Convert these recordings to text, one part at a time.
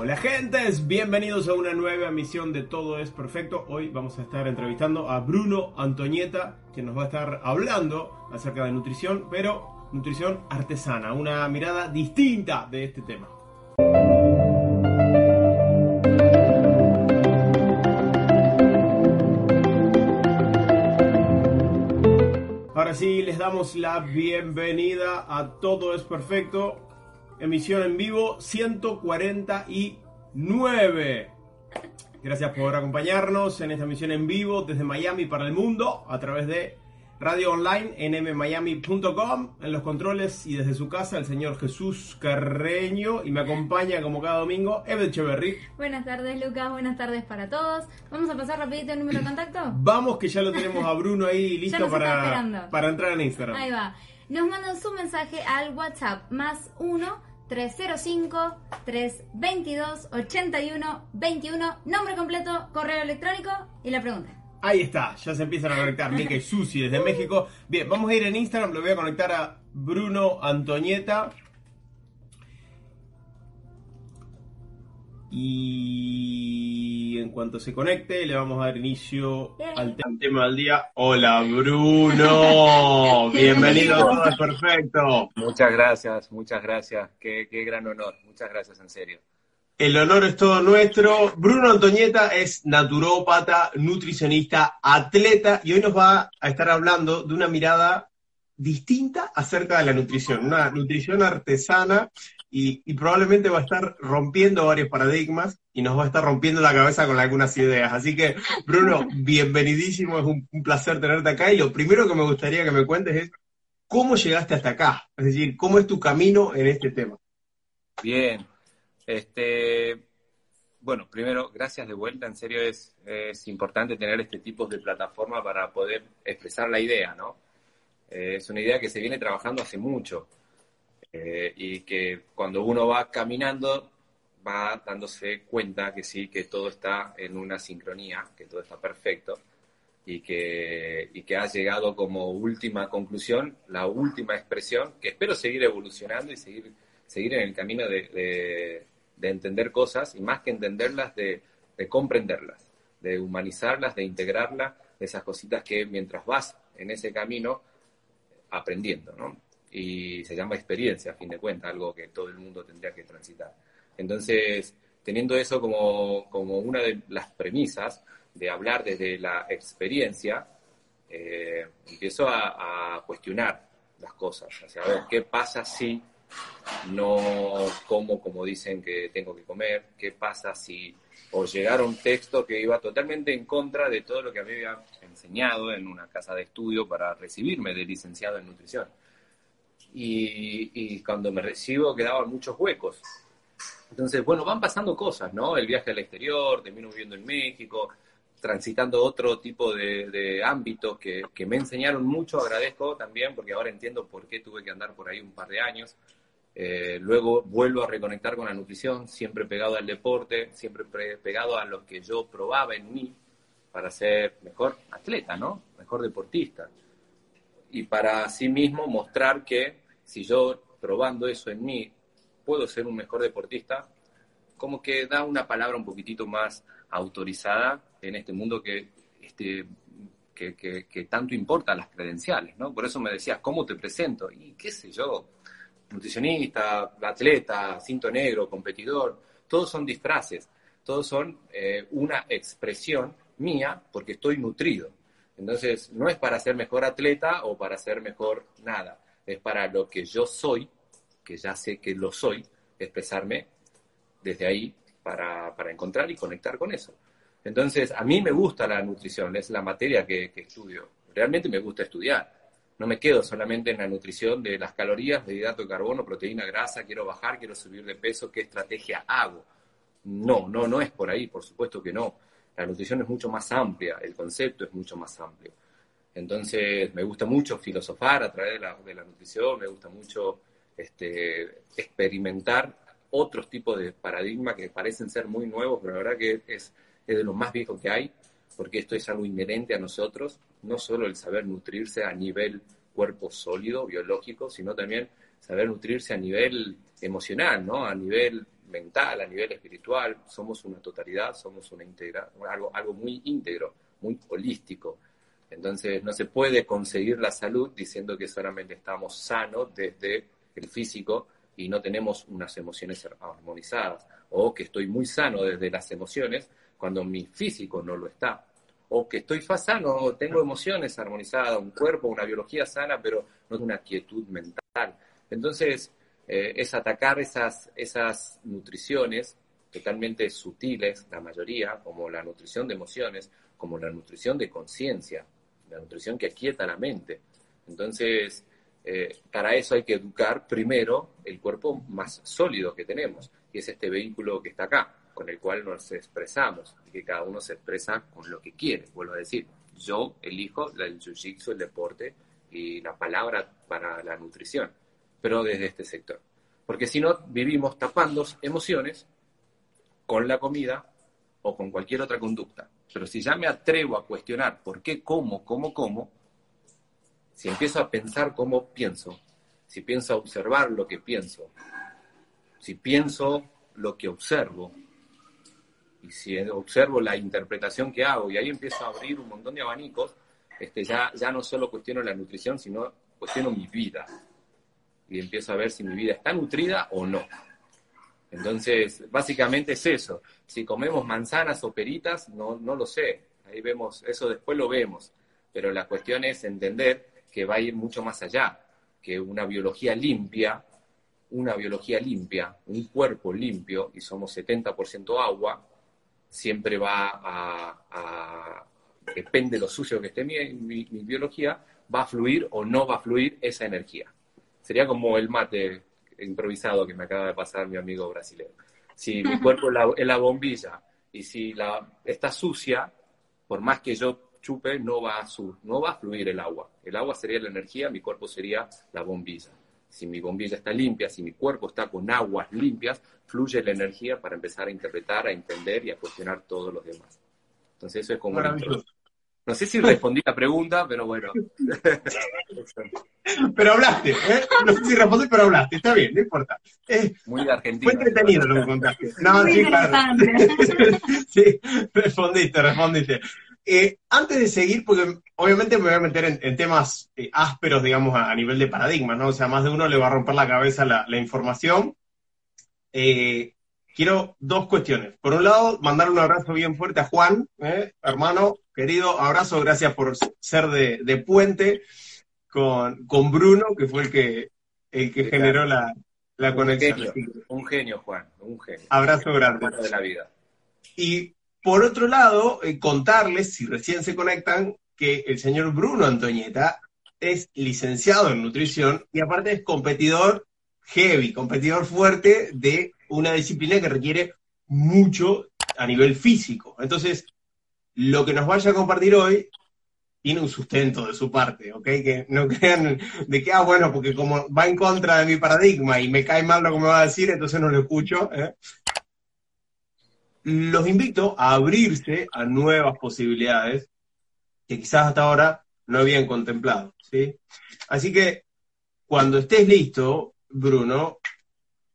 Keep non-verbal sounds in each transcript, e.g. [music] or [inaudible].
Hola gentes, bienvenidos a una nueva emisión de Todo es Perfecto. Hoy vamos a estar entrevistando a Bruno Antonieta, que nos va a estar hablando acerca de nutrición, pero nutrición artesana, una mirada distinta de este tema. Ahora sí, les damos la bienvenida a Todo es Perfecto, emisión en vivo 149. Gracias por acompañarnos en esta emisión en vivo desde Miami para el mundo a través de radio online nmmiami.com en los controles y desde su casa el señor Jesús Carreño y me acompaña como cada domingo Eve Echeverry. Buenas tardes Lucas, buenas tardes para todos. Vamos a pasar rapidito el número de contacto. Vamos que ya lo tenemos a Bruno ahí [laughs] listo para, para entrar en Instagram. Ahí va. Nos mandan su mensaje al WhatsApp más 1 305 322 81 21 nombre completo, correo electrónico y la pregunta. Ahí está, ya se empiezan a conectar Mica y Susi desde México. Bien, vamos a ir en Instagram, lo voy a conectar a Bruno Antonieta. Y en cuanto se conecte, le vamos a dar inicio al te- al tema del día. Hola Bruno, [laughs] bienvenido a todo es perfecto. Muchas gracias, muchas gracias. Qué, qué gran honor. Muchas gracias, en serio. El honor es todo nuestro. Bruno Antonieta es naturópata, nutricionista, atleta y hoy nos va a estar hablando de una mirada distinta acerca de la nutrición, una nutrición artesana y, y probablemente va a estar rompiendo varios paradigmas y nos va a estar rompiendo la cabeza con algunas ideas. Así que, Bruno, [laughs] bienvenidísimo, es un, un placer tenerte acá y lo primero que me gustaría que me cuentes es cómo llegaste hasta acá, es decir, cómo es tu camino en este tema. Bien. Este, bueno, primero, gracias de vuelta. En serio, es, es importante tener este tipo de plataforma para poder expresar la idea, ¿no? Eh, es una idea que se viene trabajando hace mucho eh, y que cuando uno va caminando va dándose cuenta que sí, que todo está en una sincronía, que todo está perfecto y que, y que ha llegado como última conclusión, la última expresión, que espero seguir evolucionando y seguir, seguir en el camino de, de- de entender cosas y más que entenderlas, de, de comprenderlas, de humanizarlas, de integrarlas, de esas cositas que mientras vas en ese camino, aprendiendo, ¿no? Y se llama experiencia, a fin de cuentas, algo que todo el mundo tendría que transitar. Entonces, teniendo eso como, como una de las premisas de hablar desde la experiencia, eh, empiezo a, a cuestionar las cosas, o sea, a ver, ¿qué pasa si no como como dicen que tengo que comer? ¿Qué pasa si o llegara un texto que iba totalmente en contra de todo lo que me había enseñado en una casa de estudio para recibirme de licenciado en nutrición? Y, y cuando me recibo quedaban muchos huecos. Entonces, bueno, van pasando cosas, ¿no? El viaje al exterior, termino viviendo en México, transitando otro tipo de, de ámbitos que, me enseñaron mucho, agradezco también, porque ahora entiendo por qué tuve que andar por ahí un par de años. Eh, luego vuelvo a reconectar con la nutrición, siempre pegado al deporte, siempre pre- pegado a lo que yo probaba en mí para ser mejor atleta, ¿no? Mejor deportista. Y para sí mismo mostrar que si yo probando eso en mí puedo ser un mejor deportista, como que da una palabra un poquitito más autorizada en este mundo que, este, que, que- tanto importa las credenciales, ¿no? Por eso me decías, ¿cómo te presento? Y qué sé yo, nutricionista, atleta, cinto negro, competidor, todos son disfraces, todos son eh, una expresión mía porque estoy nutrido. Entonces, no es para ser mejor atleta o para ser mejor nada, es para lo que yo soy, que ya sé que lo soy, expresarme desde ahí para, para encontrar y conectar con eso. Entonces, a mí me gusta la nutrición, es la materia que, que estudio. Realmente me gusta estudiar. No me quedo solamente en la nutrición de las calorías, de hidrato de carbono, proteína, grasa, quiero bajar, quiero subir de peso, qué estrategia hago. No, no, no es por ahí, por supuesto que no. La nutrición es mucho más amplia, el concepto es mucho más amplio. Entonces, me gusta mucho filosofar a través de la, nutrición, me gusta mucho este, experimentar otros tipos de paradigmas que parecen ser muy nuevos, pero la verdad que es, es de lo más viejo que hay, porque esto es algo inherente a nosotros, no solo el saber nutrirse a nivel cuerpo sólido, biológico, sino también saber nutrirse a nivel emocional, ¿no? A nivel mental, a nivel espiritual. Somos una totalidad, somos una integra algo, algo muy íntegro, muy holístico. Entonces, no se puede conseguir la salud diciendo que solamente estamos sanos desde el físico y no tenemos unas emociones armonizadas, o que estoy muy sano desde las emociones cuando mi físico no lo está o que estoy sano, tengo emociones armonizadas, un cuerpo, una biología sana, pero no una quietud mental. Entonces, eh, es atacar esas, esas nutriciones totalmente sutiles, la mayoría, como la nutrición de emociones, como la nutrición de conciencia, la nutrición que aquieta la mente. Entonces, eh, para eso hay que educar primero el cuerpo más sólido que tenemos, y es este vehículo que está acá con el cual nos expresamos y que cada uno se expresa con lo que quiere, vuelvo a decir. Yo elijo el jiu-jitsu, el deporte y la palabra para la nutrición, pero desde este sector. Porque si no, vivimos tapando emociones con la comida o con cualquier otra conducta. Pero si ya me atrevo a cuestionar por qué como, cómo, cómo, si empiezo a pensar cómo pienso, si pienso a observar lo que pienso, si pienso lo que observo, y si observo la interpretación que hago y ahí empiezo a abrir un montón de abanicos, este, ya, ya no solo cuestiono la nutrición, sino cuestiono mi vida. Y empiezo a ver si mi vida está nutrida o no. Entonces, básicamente es eso. Si comemos manzanas o peritas, no, no lo sé. Ahí vemos, eso después lo vemos. Pero la cuestión es entender que va a ir mucho más allá, que una biología limpia, una biología limpia, un cuerpo limpio, y somos 70% agua, siempre va a, depende de lo sucio que esté mi, biología, va a fluir o no va a fluir esa energía. Sería como el mate improvisado que me acaba de pasar mi amigo brasileño. Si mi [laughs] cuerpo es la, bombilla y si la, está sucia, por más que yo chupe, no va, a no va a fluir el agua. El agua sería la energía, mi cuerpo sería la bombilla si mi bombilla está limpia, si mi cuerpo está con aguas limpias, fluye la energía para empezar a interpretar, a entender y a cuestionar todos los demás. Entonces eso es como... No sé si [laughs] respondí la pregunta, pero bueno. [laughs] pero hablaste, ¿eh? No sé si respondí, pero hablaste. Está bien, no importa. Eh, Muy de Argentina. Fue entretenido lo que contaste. No, sí, claro. [laughs] sí, respondiste, respondiste. Eh, antes de seguir, porque obviamente me voy a meter en, temas eh, ásperos, digamos, a, nivel de paradigma, ¿no? O sea, más de uno le va a romper la cabeza la, información. Eh, quiero dos cuestiones. Por un lado, mandar un abrazo bien fuerte a Juan, hermano, querido, abrazo, gracias por ser de, puente con, con, Bruno, que fue el que, el que generó la, conexión. un genio, Juan, un genio. Abrazo grande. de la vida. Y por otro lado, eh, contarles, si recién se conectan, que el señor Bruno Antoñeta es licenciado en nutrición y aparte es competidor heavy, competidor fuerte de una disciplina que requiere mucho a nivel físico. Entonces, lo que nos vaya a compartir hoy tiene un sustento de su parte, ¿ok? Que no [laughs] crean de que, ah, bueno, porque como va en contra de mi paradigma y me cae mal lo que me va a decir, entonces no lo escucho. ¿eh? los invito a abrirse a nuevas posibilidades que quizás hasta ahora no habían contemplado. ¿sí? Así que cuando estés listo, Bruno,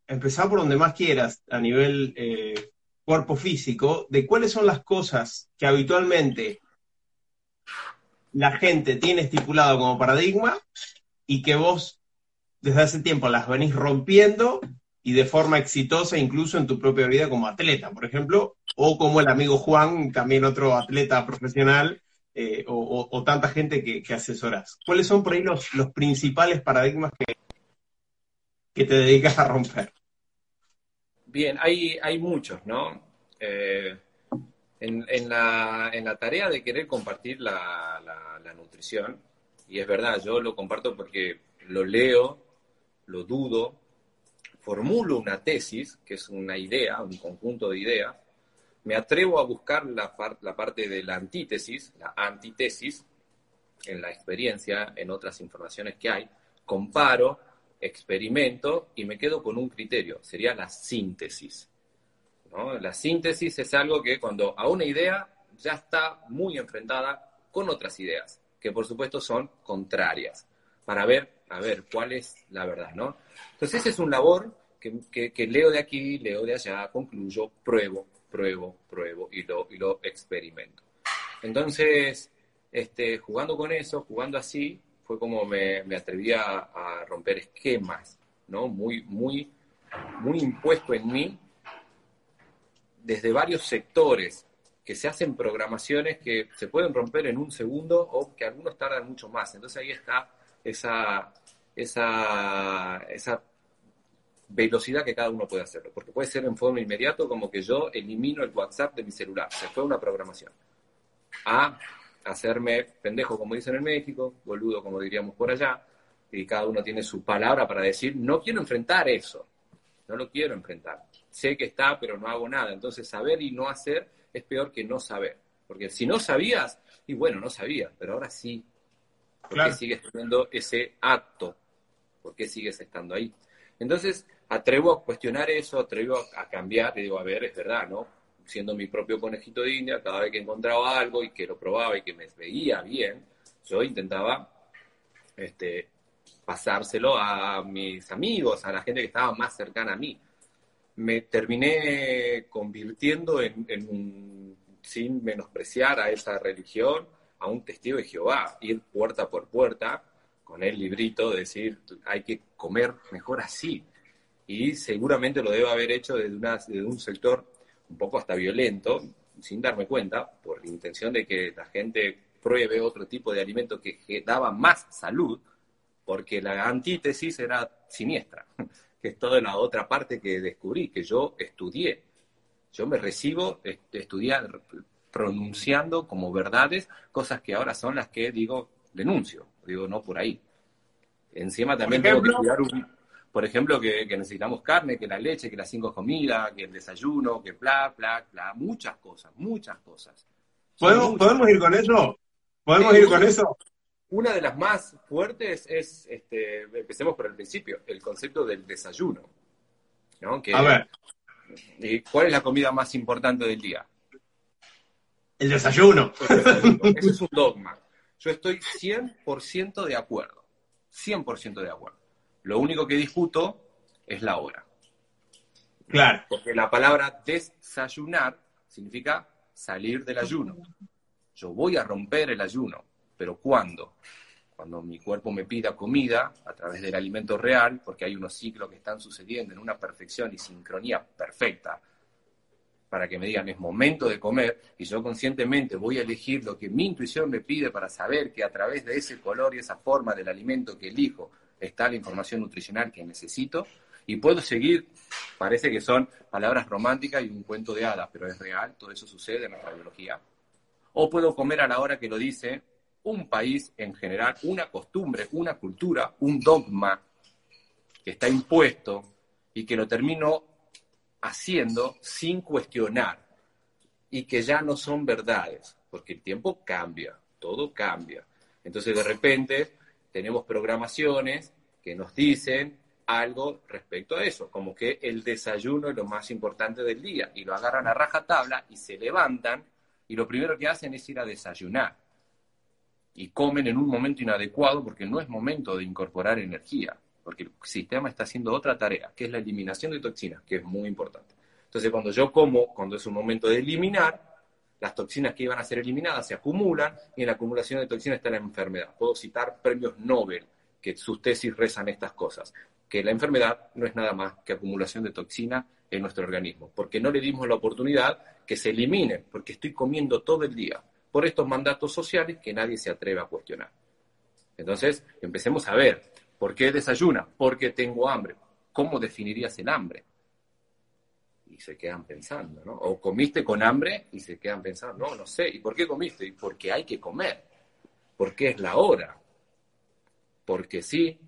empezá por donde más quieras a nivel eh, cuerpo físico, de cuáles son las cosas que habitualmente la gente tiene estipulado como paradigma y que vos desde hace tiempo las venís rompiendo y de forma exitosa incluso en tu propia vida como atleta, por ejemplo, o como el amigo Juan, también otro atleta profesional, eh, o, tanta gente que, asesoras. ¿Cuáles son por ahí los, principales paradigmas que, que te dedicas a romper? Bien, hay, hay muchos, ¿no? Eh, en, la, en, la, tarea de querer compartir la, la nutrición, y es verdad, yo lo comparto porque lo leo, lo dudo, formulo una tesis, que es una idea, un conjunto de ideas, me atrevo a buscar la, la parte de la antítesis, la antítesis, en la experiencia, en otras informaciones que hay, comparo, experimento y me quedo con un criterio, sería la síntesis. La síntesis es algo que cuando a una idea ya está muy enfrentada con otras ideas, que por supuesto son contrarias, para ver, a ver, cuál es la verdad, ¿no? Entonces es un labor que, que, leo de aquí, leo de allá, concluyo, pruebo, pruebo, pruebo y lo, y lo experimento. Entonces, este, jugando con eso, jugando así, fue como me, me atreví a, romper esquemas, ¿no? Muy, muy, muy impuesto en mí desde varios sectores que se hacen programaciones que se pueden romper en un segundo o que algunos tardan mucho más. Entonces ahí está esa, esa, esa velocidad que cada uno puede hacerlo. Porque puede ser en forma inmediata como que yo elimino el WhatsApp de mi celular. Se fue una programación. A hacerme pendejo, como dicen en México, boludo, como diríamos por allá, y cada uno tiene su palabra para decir, no quiero enfrentar eso, no lo quiero enfrentar. Sé que está, pero no hago nada. Entonces, saber y no hacer es peor que no saber. Porque si no sabías, y bueno, no sabías, pero ahora sí. ¿Por qué sigues teniendo ese acto? ¿Por qué sigues estando ahí? Entonces, atrevo a cuestionar eso, atrevo a cambiar, y digo, a ver, es verdad, ¿no? Siendo mi propio conejito de India, cada vez que encontraba algo y que lo probaba y que me veía bien, yo intentaba este, pasárselo a mis amigos, a la gente que estaba más cercana a mí. Me terminé convirtiendo en, sin menospreciar a esa religión, a un testigo de Jehová, ir puerta por puerta con el librito, decir, hay que comer mejor así. Y seguramente lo debo haber hecho desde, una, desde un sector un poco hasta violento, sin darme cuenta, por la intención de que la gente pruebe otro tipo de alimento que, daba más salud, porque la antítesis era siniestra, [laughs] que es toda la otra parte que descubrí, que yo estudié. Yo me recibo estudiar, pronunciando como verdades cosas que ahora son las que digo, denuncio, digo no por ahí. Encima también tengo que estudiar un, por ejemplo, que, necesitamos carne, que la leche, que las cinco comidas, que el desayuno, que bla, bla, bla, muchas cosas, muchas cosas. ¿Podemos, ¿podemos ir con eso? ¿Podemos ir con eso? Una de las más fuertes es, este, empecemos por el principio, el concepto del desayuno. A ver. ¿Cuál es la comida más importante del día? El desayuno. Ese es un dogma. Yo estoy 100% de acuerdo. 100% de acuerdo. Lo único que discuto es la hora. Claro. Porque la palabra desayunar significa salir del ayuno. Yo voy a romper el ayuno, pero ¿cuándo? Cuando mi cuerpo me pida comida a través del alimento real, porque hay unos ciclos que están sucediendo en una perfección y sincronía perfecta, para que me digan es momento de comer, y yo conscientemente voy a elegir lo que mi intuición me pide para saber que a través de ese color y esa forma del alimento que elijo, está la información nutricional que necesito y puedo seguir, parece que son palabras románticas y un cuento de hadas, pero es real, todo eso sucede en nuestra biología. O puedo comer a la hora que lo dice un país en general, una costumbre, una cultura, un dogma que está impuesto y que lo termino haciendo sin cuestionar y que ya no son verdades, porque el tiempo cambia, todo cambia. Entonces de repente tenemos programaciones que nos dicen algo respecto a eso, como que el desayuno es lo más importante del día, y lo agarran a rajatabla y se levantan, y lo primero que hacen es ir a desayunar. Y comen en un momento inadecuado porque no es momento de incorporar energía, porque el sistema está haciendo otra tarea, que es la eliminación de toxinas, que es muy importante. Entonces, cuando yo como, cuando es un momento de eliminar, las toxinas que iban a ser eliminadas se acumulan y en la acumulación de toxinas está la enfermedad. Puedo citar premios Nobel que sus tesis rezan estas cosas, que la enfermedad no es nada más que acumulación de toxina en nuestro organismo, porque no le dimos la oportunidad que se elimine, porque estoy comiendo todo el día por estos mandatos sociales que nadie se atreve a cuestionar. Entonces, empecemos a ver, ¿por qué desayuna? Porque tengo hambre. ¿Cómo definirías el hambre? Y se quedan pensando, ¿no? O comiste con hambre y se quedan pensando, no, no sé, ¿y por qué comiste? Y porque hay que comer, porque es la hora, porque sí,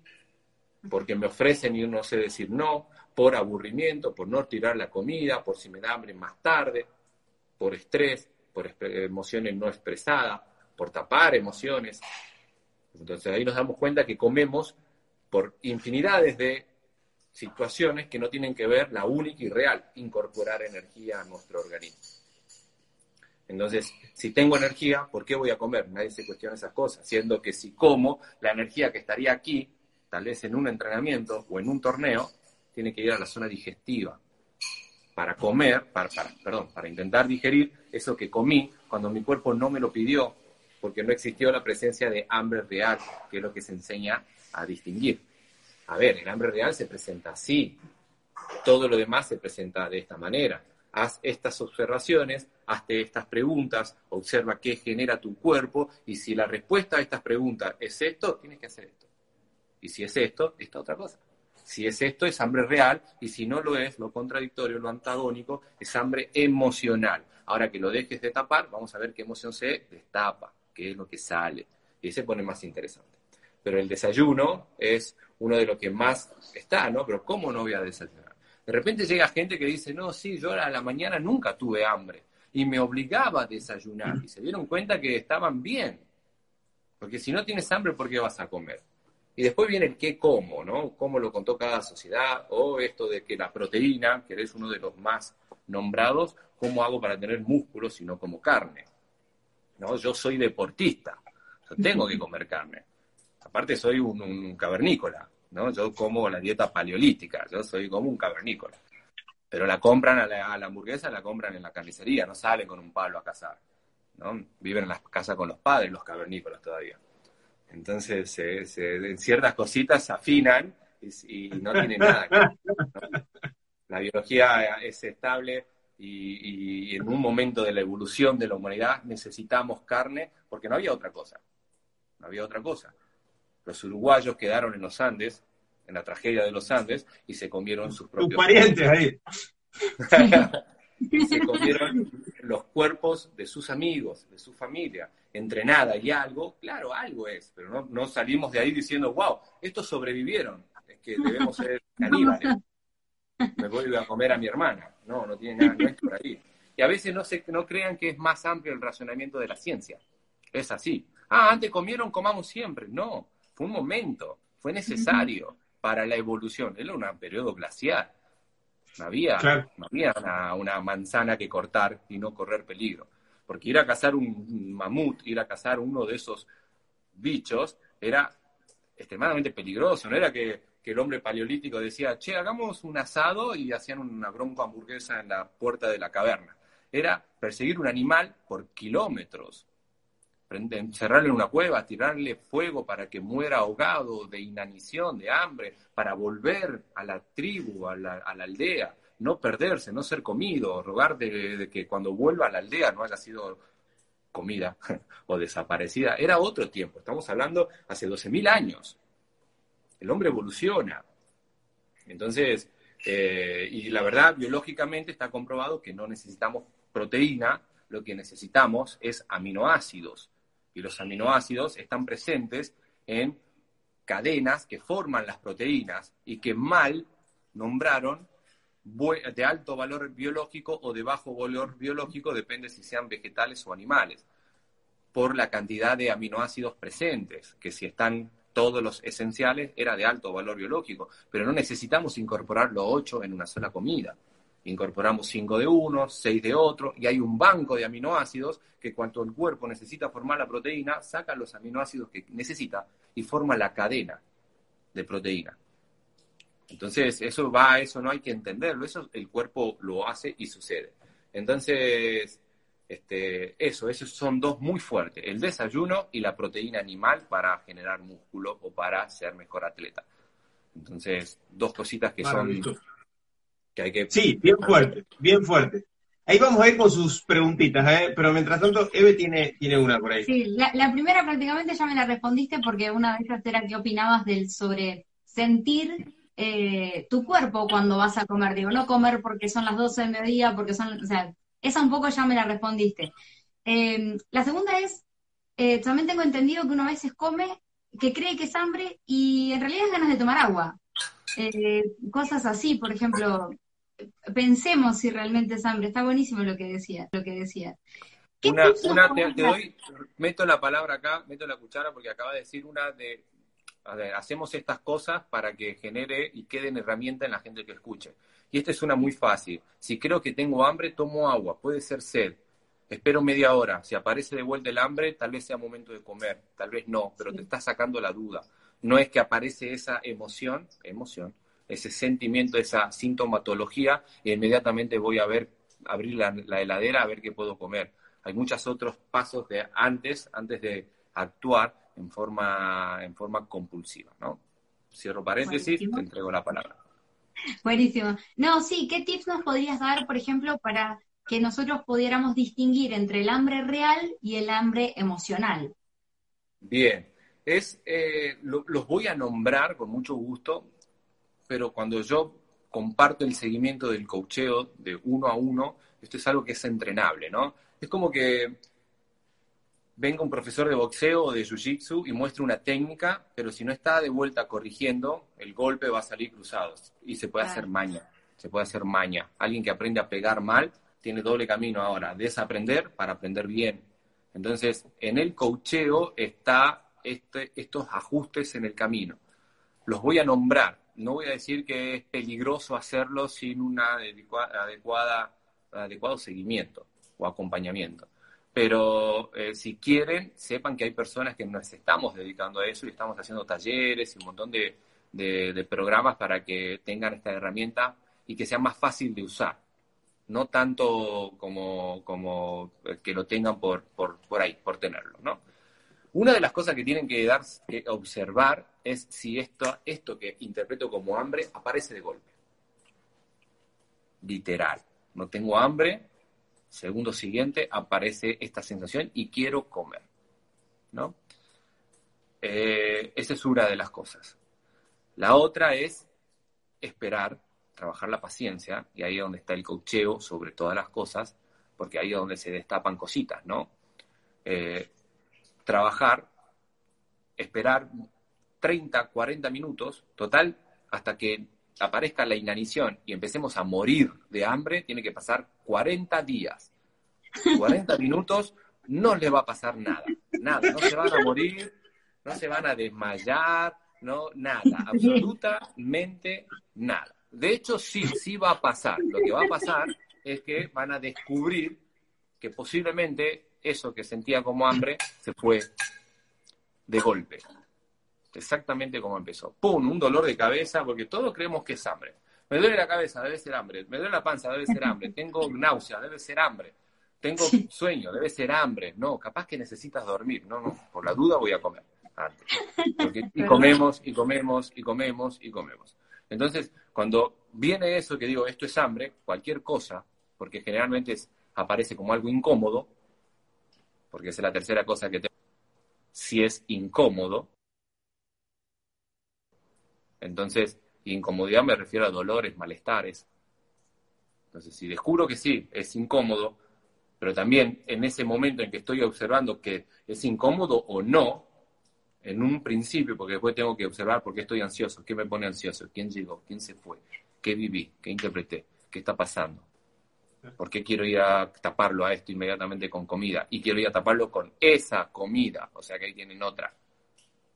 porque me ofrecen y no sé decir no, por aburrimiento, por no tirar la comida, por si me da hambre más tarde, por estrés, por emociones no expresadas, por tapar emociones. Entonces ahí nos damos cuenta que comemos por infinidades de situaciones que no tienen que ver la única y real, incorporar energía a nuestro organismo. Entonces, si tengo energía, ¿por qué voy a comer? Nadie se cuestiona esas cosas, siendo que si como, la energía que estaría aquí, tal vez en un entrenamiento o en un torneo, tiene que ir a la zona digestiva para comer, para, perdón, para intentar digerir eso que comí cuando mi cuerpo no me lo pidió, porque no existió la presencia de hambre real, que es lo que se enseña a distinguir. A ver, el hambre real se presenta así, todo lo demás se presenta de esta manera. Haz estas observaciones, hazte estas preguntas, observa qué genera tu cuerpo y si la respuesta a estas preguntas es esto, tienes que hacer esto. Y si es esto, esta otra cosa. Si es esto, es hambre real y si no lo es, lo contradictorio, lo antagónico, es hambre emocional. Ahora que lo dejes de tapar, vamos a ver qué emoción se destapa, qué es lo que sale. Y se pone más interesante. Pero el desayuno es uno de los que más está, ¿no? Pero ¿cómo no voy a desayunar? De repente llega gente que dice, no, sí, yo a la mañana nunca tuve hambre y me obligaba a desayunar y se dieron cuenta que estaban bien. Porque si no tienes hambre, ¿por qué vas a comer? Y después viene el qué como, ¿no? Cómo lo contó cada sociedad, o esto de que la proteína, que es uno de los más nombrados, ¿cómo hago para tener músculos si no como carne? ¿No? Yo soy deportista, yo tengo que comer carne. Aparte soy un, cavernícola, ¿no? Yo como la dieta paleolítica, yo soy como un cavernícola. Pero la compran a la, hamburguesa, la compran en la carnicería, no salen con un palo a cazar, ¿no? Viven en la casa con los padres, los cavernícolas todavía. Entonces, en ciertas cositas se afinan y, no tienen nada que ver. La biología es estable y, en un momento de la evolución de la humanidad necesitamos carne porque no había otra cosa. No había otra cosa. Los uruguayos quedaron en los Andes, en la tragedia de los Andes, y se comieron sus propios... Tus parientes ahí. [laughs] se comieron los cuerpos de sus amigos, de su familia, entre nada y algo, claro, algo es, pero no, no salimos de ahí diciendo, wow, estos sobrevivieron, es que debemos ser caníbales. Me voy a comer a mi hermana. No, no tiene nada, no es por ahí. Y a veces no, se, no crean que es más amplio el razonamiento de la ciencia. Es así. Ah, antes comieron, comamos siempre. No, fue un momento, fue necesario para la evolución. Era un periodo glacial. No había, no había una, manzana que cortar y no correr peligro. Porque ir a cazar un mamut, ir a cazar uno de esos bichos, era extremadamente peligroso. No era que, que, el hombre paleolítico decía, che, hagamos un asado y hacían una bronca hamburguesa en la puerta de la caverna. Era perseguir un animal por kilómetros encerrarle en una cueva, tirarle fuego para que muera ahogado de inanición, de hambre, para volver a la tribu, a la, aldea, no perderse, no ser comido, rogar de, que cuando vuelva a la aldea no haya sido comida [laughs] o desaparecida. Era otro tiempo, estamos hablando hace 12.000 años. El hombre evoluciona. Entonces, eh, y la verdad, biológicamente está comprobado que no necesitamos proteína, lo que necesitamos es aminoácidos y los aminoácidos están presentes en cadenas que forman las proteínas y que mal nombraron de alto valor biológico o de bajo valor biológico, depende si sean vegetales o animales, por la cantidad de aminoácidos presentes, que si están todos los esenciales era de alto valor biológico, pero no necesitamos incorporar los ocho en una sola comida incorporamos 5 de uno, 6 de otro, y hay un banco de aminoácidos que cuando el cuerpo necesita formar la proteína, saca los aminoácidos que necesita y forma la cadena de proteína. Entonces, eso va, eso no hay que entenderlo, eso el cuerpo lo hace y sucede. Entonces, este, eso, esos son dos muy fuertes, el desayuno y la proteína animal para generar músculo o para ser mejor atleta. Entonces, dos cositas que son Sí, bien fuerte, bien fuerte. Ahí vamos a ir con sus preguntitas, ¿eh? pero mientras tanto, Eve tiene, tiene una por ahí. Sí, la, primera prácticamente ya me la respondiste porque una de ellas era qué opinabas del sobre sentir eh, tu cuerpo cuando vas a comer. Digo, no comer porque son las 12 de mediodía, porque son, o sea, esa un poco ya me la respondiste. Em, la segunda es, eh, también tengo entendido que uno a veces come que cree que es hambre y en realidad es ganas de tomar agua. Eh, cosas así, por ejemplo, pensemos si realmente es hambre. Está buenísimo lo que decía, lo que decía. Una, una te, doy, meto la palabra acá, meto la cuchara porque acaba de decir una de, hacemos estas cosas para que genere y queden herramientas en la gente que escuche. Y esta es una muy fácil. Si creo que tengo hambre, tomo agua, puede ser sed. Espero media hora. Si aparece de vuelta el hambre, tal vez sea momento de comer, tal vez no, pero te está sacando la duda. No es que aparece esa emoción, emoción, ese sentimiento, esa sintomatología, e inmediatamente voy a ver, abrir la, heladera a ver qué puedo comer. Hay muchos otros pasos de antes, antes de actuar en forma, en forma compulsiva, ¿no? Cierro paréntesis, te entrego la palabra. Buenísimo. No, sí, ¿qué tips nos podrías dar, por ejemplo, para que nosotros pudiéramos distinguir entre el hambre real y el hambre emocional? Bien, es, eh, los voy a nombrar con mucho gusto, pero cuando yo comparto el seguimiento del cocheo de uno a uno, esto es algo que es entrenable, ¿no? Es como que venga un profesor de boxeo o de jiu-jitsu y muestre una técnica, pero si no está de vuelta corrigiendo, el golpe va a salir cruzado y se puede hacer maña, se puede hacer maña. Alguien que aprende a pegar mal tiene doble camino ahora, desaprender para aprender bien. Entonces, en el cocheo está este, estos ajustes en el camino. Los voy a nombrar. No voy a decir que es peligroso hacerlo sin un adecuada, adecuado seguimiento o acompañamiento. Pero eh, si quieren, sepan que hay personas que nos estamos dedicando a eso y estamos haciendo talleres y un montón de, programas para que tengan esta herramienta y que sea más fácil de usar. No tanto como, como que lo tengan por, por, por ahí, por tenerlo, ¿no? Una de las cosas que tienen que, dar, que observar es si esto, esto que interpreto como hambre aparece de golpe. Literal. No tengo hambre, segundo siguiente aparece esta sensación y quiero comer. ¿No? Eh, esa es una de las cosas. La otra es esperar, trabajar la paciencia, y ahí es donde está el cocheo sobre todas las cosas, porque ahí es donde se destapan cositas, ¿no? Eh, trabajar, esperar 30, 40 minutos, total, hasta que aparezca la inanición y empecemos a morir de hambre, tiene que pasar 40 días. 40 [laughs] minutos no les va a pasar nada, nada, no se van a morir, no se van a desmayar, no, nada, absolutamente nada. De hecho, sí, sí va a pasar. Lo que va a pasar es que van a descubrir que posiblemente eso que sentía como hambre se fue de golpe. Exactamente como empezó. ¡Pum! Un dolor de cabeza, porque todos creemos que es hambre. Me duele la cabeza, debe ser hambre. Me duele la panza, debe ser hambre. Tengo [laughs] náusea, debe ser hambre. Tengo sueño, debe ser hambre. No, capaz que necesitas dormir. No, no, por la duda voy a comer antes. y comemos, y comemos, y comemos, y comemos. Entonces, cuando viene eso que digo, esto es hambre, cualquier cosa, porque generalmente aparece como algo incómodo, porque es la tercera cosa que te... Si es incómodo, entonces, incomodidad me refiero a dolores, malestares. Entonces, si descubro que sí, es incómodo, pero también en ese momento en que estoy observando que es incómodo o no, en un principio, porque después tengo que observar por qué estoy ansioso, qué me pone ansioso, quién llegó, quién se fue, qué viví, qué interpreté, qué está pasando. ¿Por qué quiero ir a taparlo a esto inmediatamente con comida? Y quiero ir a taparlo con esa comida. O sea que ahí tienen otra.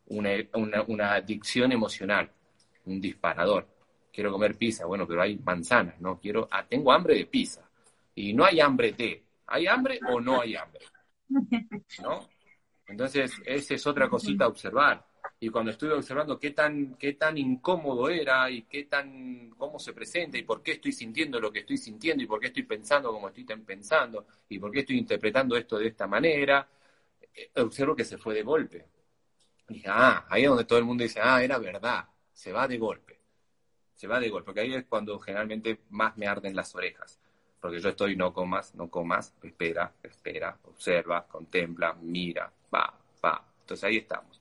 Una, adicción emocional, un disparador. Quiero comer pizza, bueno, pero hay manzanas, ¿no? Quiero, ah, tengo hambre de pizza. Y no hay hambre de. ¿Hay hambre o no hay hambre? ¿No? Entonces, esa es otra cosita a observar y cuando estuve observando qué tan, qué tan incómodo era y qué tan, cómo se presenta y por qué estoy sintiendo lo que estoy sintiendo y por qué estoy pensando como estoy pensando y por qué estoy interpretando esto de esta manera, eh, observo que se fue de golpe. Y dije, ah, ahí es donde todo el mundo dice, ah, era verdad, se va de golpe. Se va de golpe, porque ahí es cuando generalmente más me arden las orejas. Porque yo estoy, no comas, no comas, espera, espera, observa, contempla, mira, va, va. Entonces ahí estamos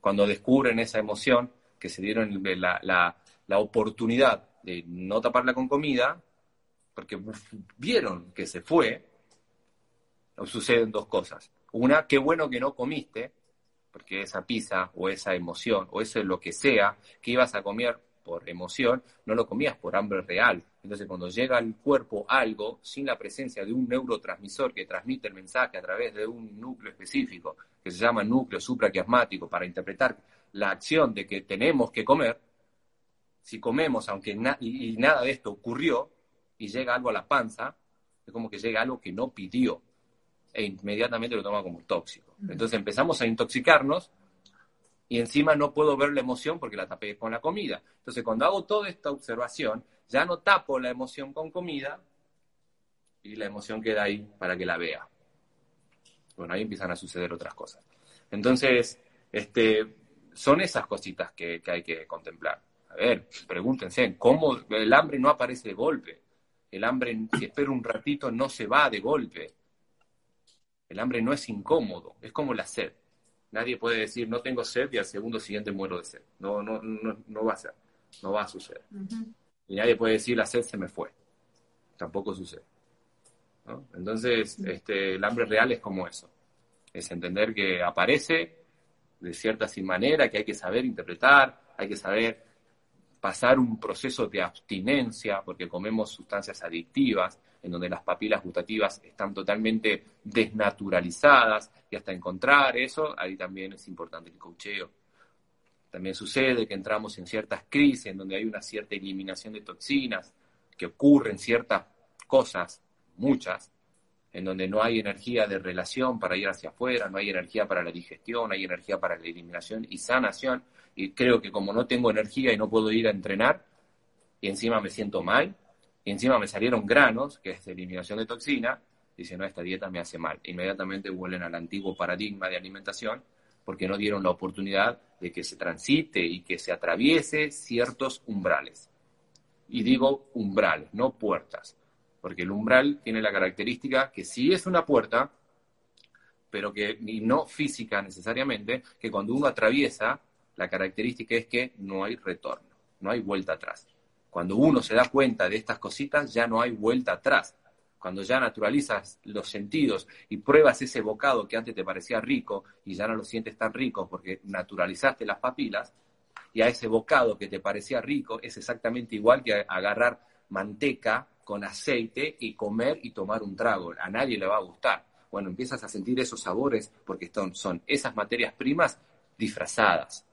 cuando descubren esa emoción, que se dieron la, oportunidad de no taparla con comida, porque vieron que se fue, suceden dos cosas. Una, qué bueno que no comiste, porque esa pizza o esa emoción o eso es lo que sea que ibas a comer por emoción, no lo comías por hambre real. Entonces, cuando llega al cuerpo algo sin la presencia de un neurotransmisor que transmite el mensaje a través de un núcleo específico, que se llama núcleo supraquiasmático, para interpretar la acción de que tenemos que comer, si comemos, aunque y, nada de esto ocurrió, y llega algo a la panza, es como que llega algo que no pidió, e inmediatamente lo toma como tóxico. Entonces empezamos a intoxicarnos y encima no puedo ver la emoción porque la tapé con la comida. Entonces cuando hago toda esta observación, ya no tapo la emoción con comida y la emoción queda ahí para que la vea. Bueno, ahí empiezan a suceder otras cosas. Entonces, este, son esas cositas que, hay que contemplar. A ver, pregúntense, ¿cómo el hambre no aparece de golpe? El hambre, si espero un ratito, no se va de golpe. El hambre no es incómodo, es como la sed. Nadie puede decir, no tengo sed y al segundo siguiente muero de sed. No, no, no, no va a ser, no va a suceder. Y nadie puede decir, la sed se me fue. Tampoco sucede. Entonces, este, el hambre real es como eso. Es entender que aparece, de cierta manera, que hay que saber interpretar, hay que saber pasar un proceso de abstinencia, porque comemos sustancias adictivas, en donde las papilas gustativas están totalmente desnaturalizadas, y hasta encontrar eso, ahí también es importante el cocheo. También sucede que entramos en ciertas crisis, en donde hay una cierta eliminación de toxinas, que ocurren ciertas cosas, muchas, en donde no hay energía de relación para ir hacia afuera, no hay energía para la digestión, hay energía para la eliminación y sanación. Y creo que como no tengo energía y no puedo ir a entrenar, y encima me siento mal, y encima me salieron granos, que es eliminación de toxina, dice, no, esta dieta me hace mal. Inmediatamente vuelven al antiguo paradigma de alimentación, porque no dieron la oportunidad de que se transite y que se atraviese ciertos umbrales. Y digo umbrales, no puertas porque el umbral tiene la característica que sí es una puerta, pero que y no física necesariamente, que cuando uno atraviesa, la característica es que no hay retorno, no hay vuelta atrás. Cuando uno se da cuenta de estas cositas, ya no hay vuelta atrás. Cuando ya naturalizas los sentidos y pruebas ese bocado que antes te parecía rico y ya no lo sientes tan rico porque naturalizaste las papilas, y a ese bocado que te parecía rico es exactamente igual que agarrar manteca con aceite y comer y tomar un trago. A nadie le va a gustar. Bueno, empiezas a sentir esos sabores porque son, son esas materias primas disfrazadas,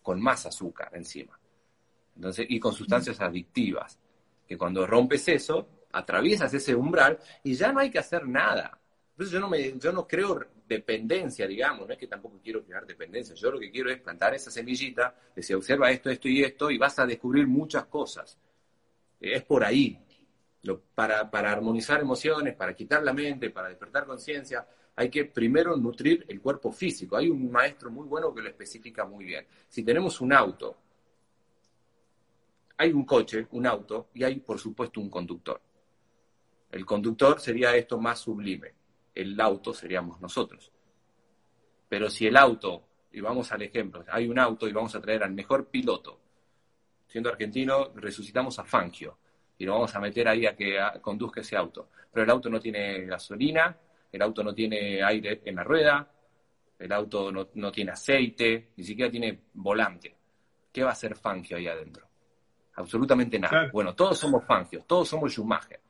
con más azúcar encima. Entonces, y con sustancias adictivas, que cuando rompes eso, atraviesas ese umbral y ya no hay que hacer nada. Entonces yo no, me, yo no creo dependencia, digamos, no es que tampoco quiero crear dependencia, yo lo que quiero es plantar esa semillita, decir, observa esto, esto y esto, y vas a descubrir muchas cosas. Es por ahí, para, armonizar emociones, para quitar la mente, para despertar conciencia, hay que primero nutrir el cuerpo físico. Hay un maestro muy bueno que lo especifica muy bien. Si tenemos un auto, hay un coche, un auto, y hay, por supuesto, un conductor. El conductor sería esto más sublime. El auto seríamos nosotros. Pero si el auto, y vamos al ejemplo, hay un auto y vamos a traer al mejor piloto, siendo argentino, resucitamos a Fangio y lo vamos a meter ahí a que conduzca ese auto. Pero el auto no tiene gasolina, el auto no tiene aire en la rueda, el auto no, tiene aceite, ni siquiera tiene volante. ¿Qué va a hacer Fangio ahí adentro? Absolutamente nada. Bueno, todos somos Fangios, todos somos Schumacher,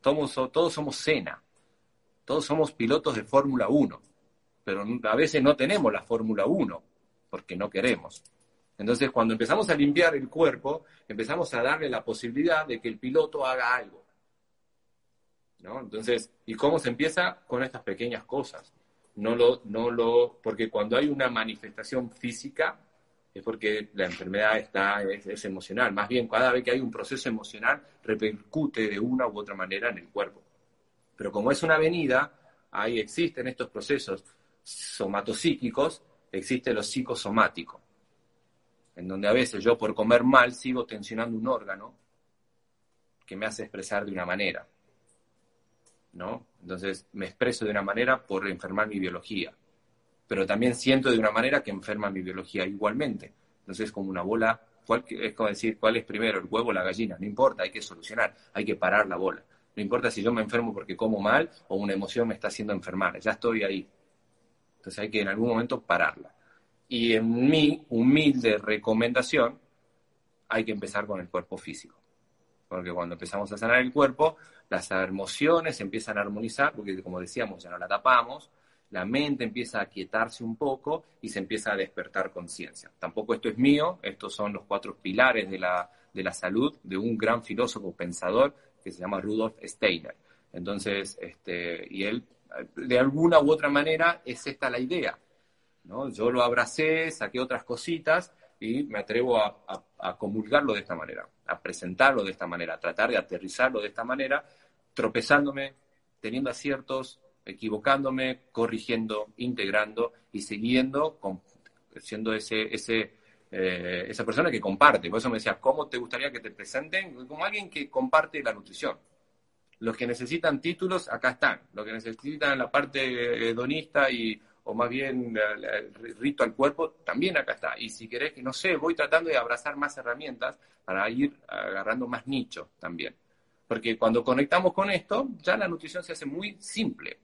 todos, todos somos Senna, todos somos pilotos de Fórmula 1, pero a veces no tenemos la Fórmula 1 porque no queremos. Entonces, cuando empezamos a limpiar el cuerpo, empezamos a darle la posibilidad de que el piloto haga algo. ¿No? Entonces, ¿y cómo se empieza? Con estas pequeñas cosas. No lo, no lo, porque cuando hay una manifestación física, es porque la enfermedad está, es, emocional. Más bien, cada vez que hay un proceso emocional, repercute de una u otra manera en el cuerpo. Pero como es una avenida, ahí existen estos procesos somatopsíquicos, existe lo psicosomático en donde a veces yo por comer mal sigo tensionando un órgano que me hace expresar de una manera. ¿No? Entonces me expreso de una manera por enfermar mi biología, pero también siento de una manera que enferma mi biología igualmente. Entonces es como una bola, es como decir, ¿cuál es primero, el huevo o la gallina? No importa, hay que solucionar, hay que parar la bola. No importa si yo me enfermo porque como mal o una emoción me está haciendo enfermar, ya estoy ahí. Entonces hay que en algún momento pararla. Y en mi humilde recomendación, hay que empezar con el cuerpo físico. Porque cuando empezamos a sanar el cuerpo, las emociones empiezan a armonizar, porque como decíamos, ya no la tapamos, la mente empieza a quietarse un poco y se empieza a despertar conciencia. Tampoco esto es mío, estos son los cuatro pilares de la, de la salud de un gran filósofo pensador que se llama Rudolf Steiner. Entonces, este, y él, de alguna u otra manera, es esta la idea. Yo lo abracé, saqué otras cositas y me atrevo a, a, comulgarlo de esta manera, a presentarlo de esta manera, a tratar de aterrizarlo de esta manera, tropezándome, teniendo aciertos, equivocándome, corrigiendo, integrando y siguiendo, siendo ese, ese, eh, esa persona que comparte. Por eso me decía, ¿cómo te gustaría que te presenten? Como alguien que comparte la nutrición. Los que necesitan títulos, acá están. Los que necesitan la parte hedonista y, o más bien el rito al cuerpo, también acá está. Y si querés que, no sé, voy tratando de abrazar más herramientas para ir agarrando más nicho también. Porque cuando conectamos con esto, ya la nutrición se hace muy simple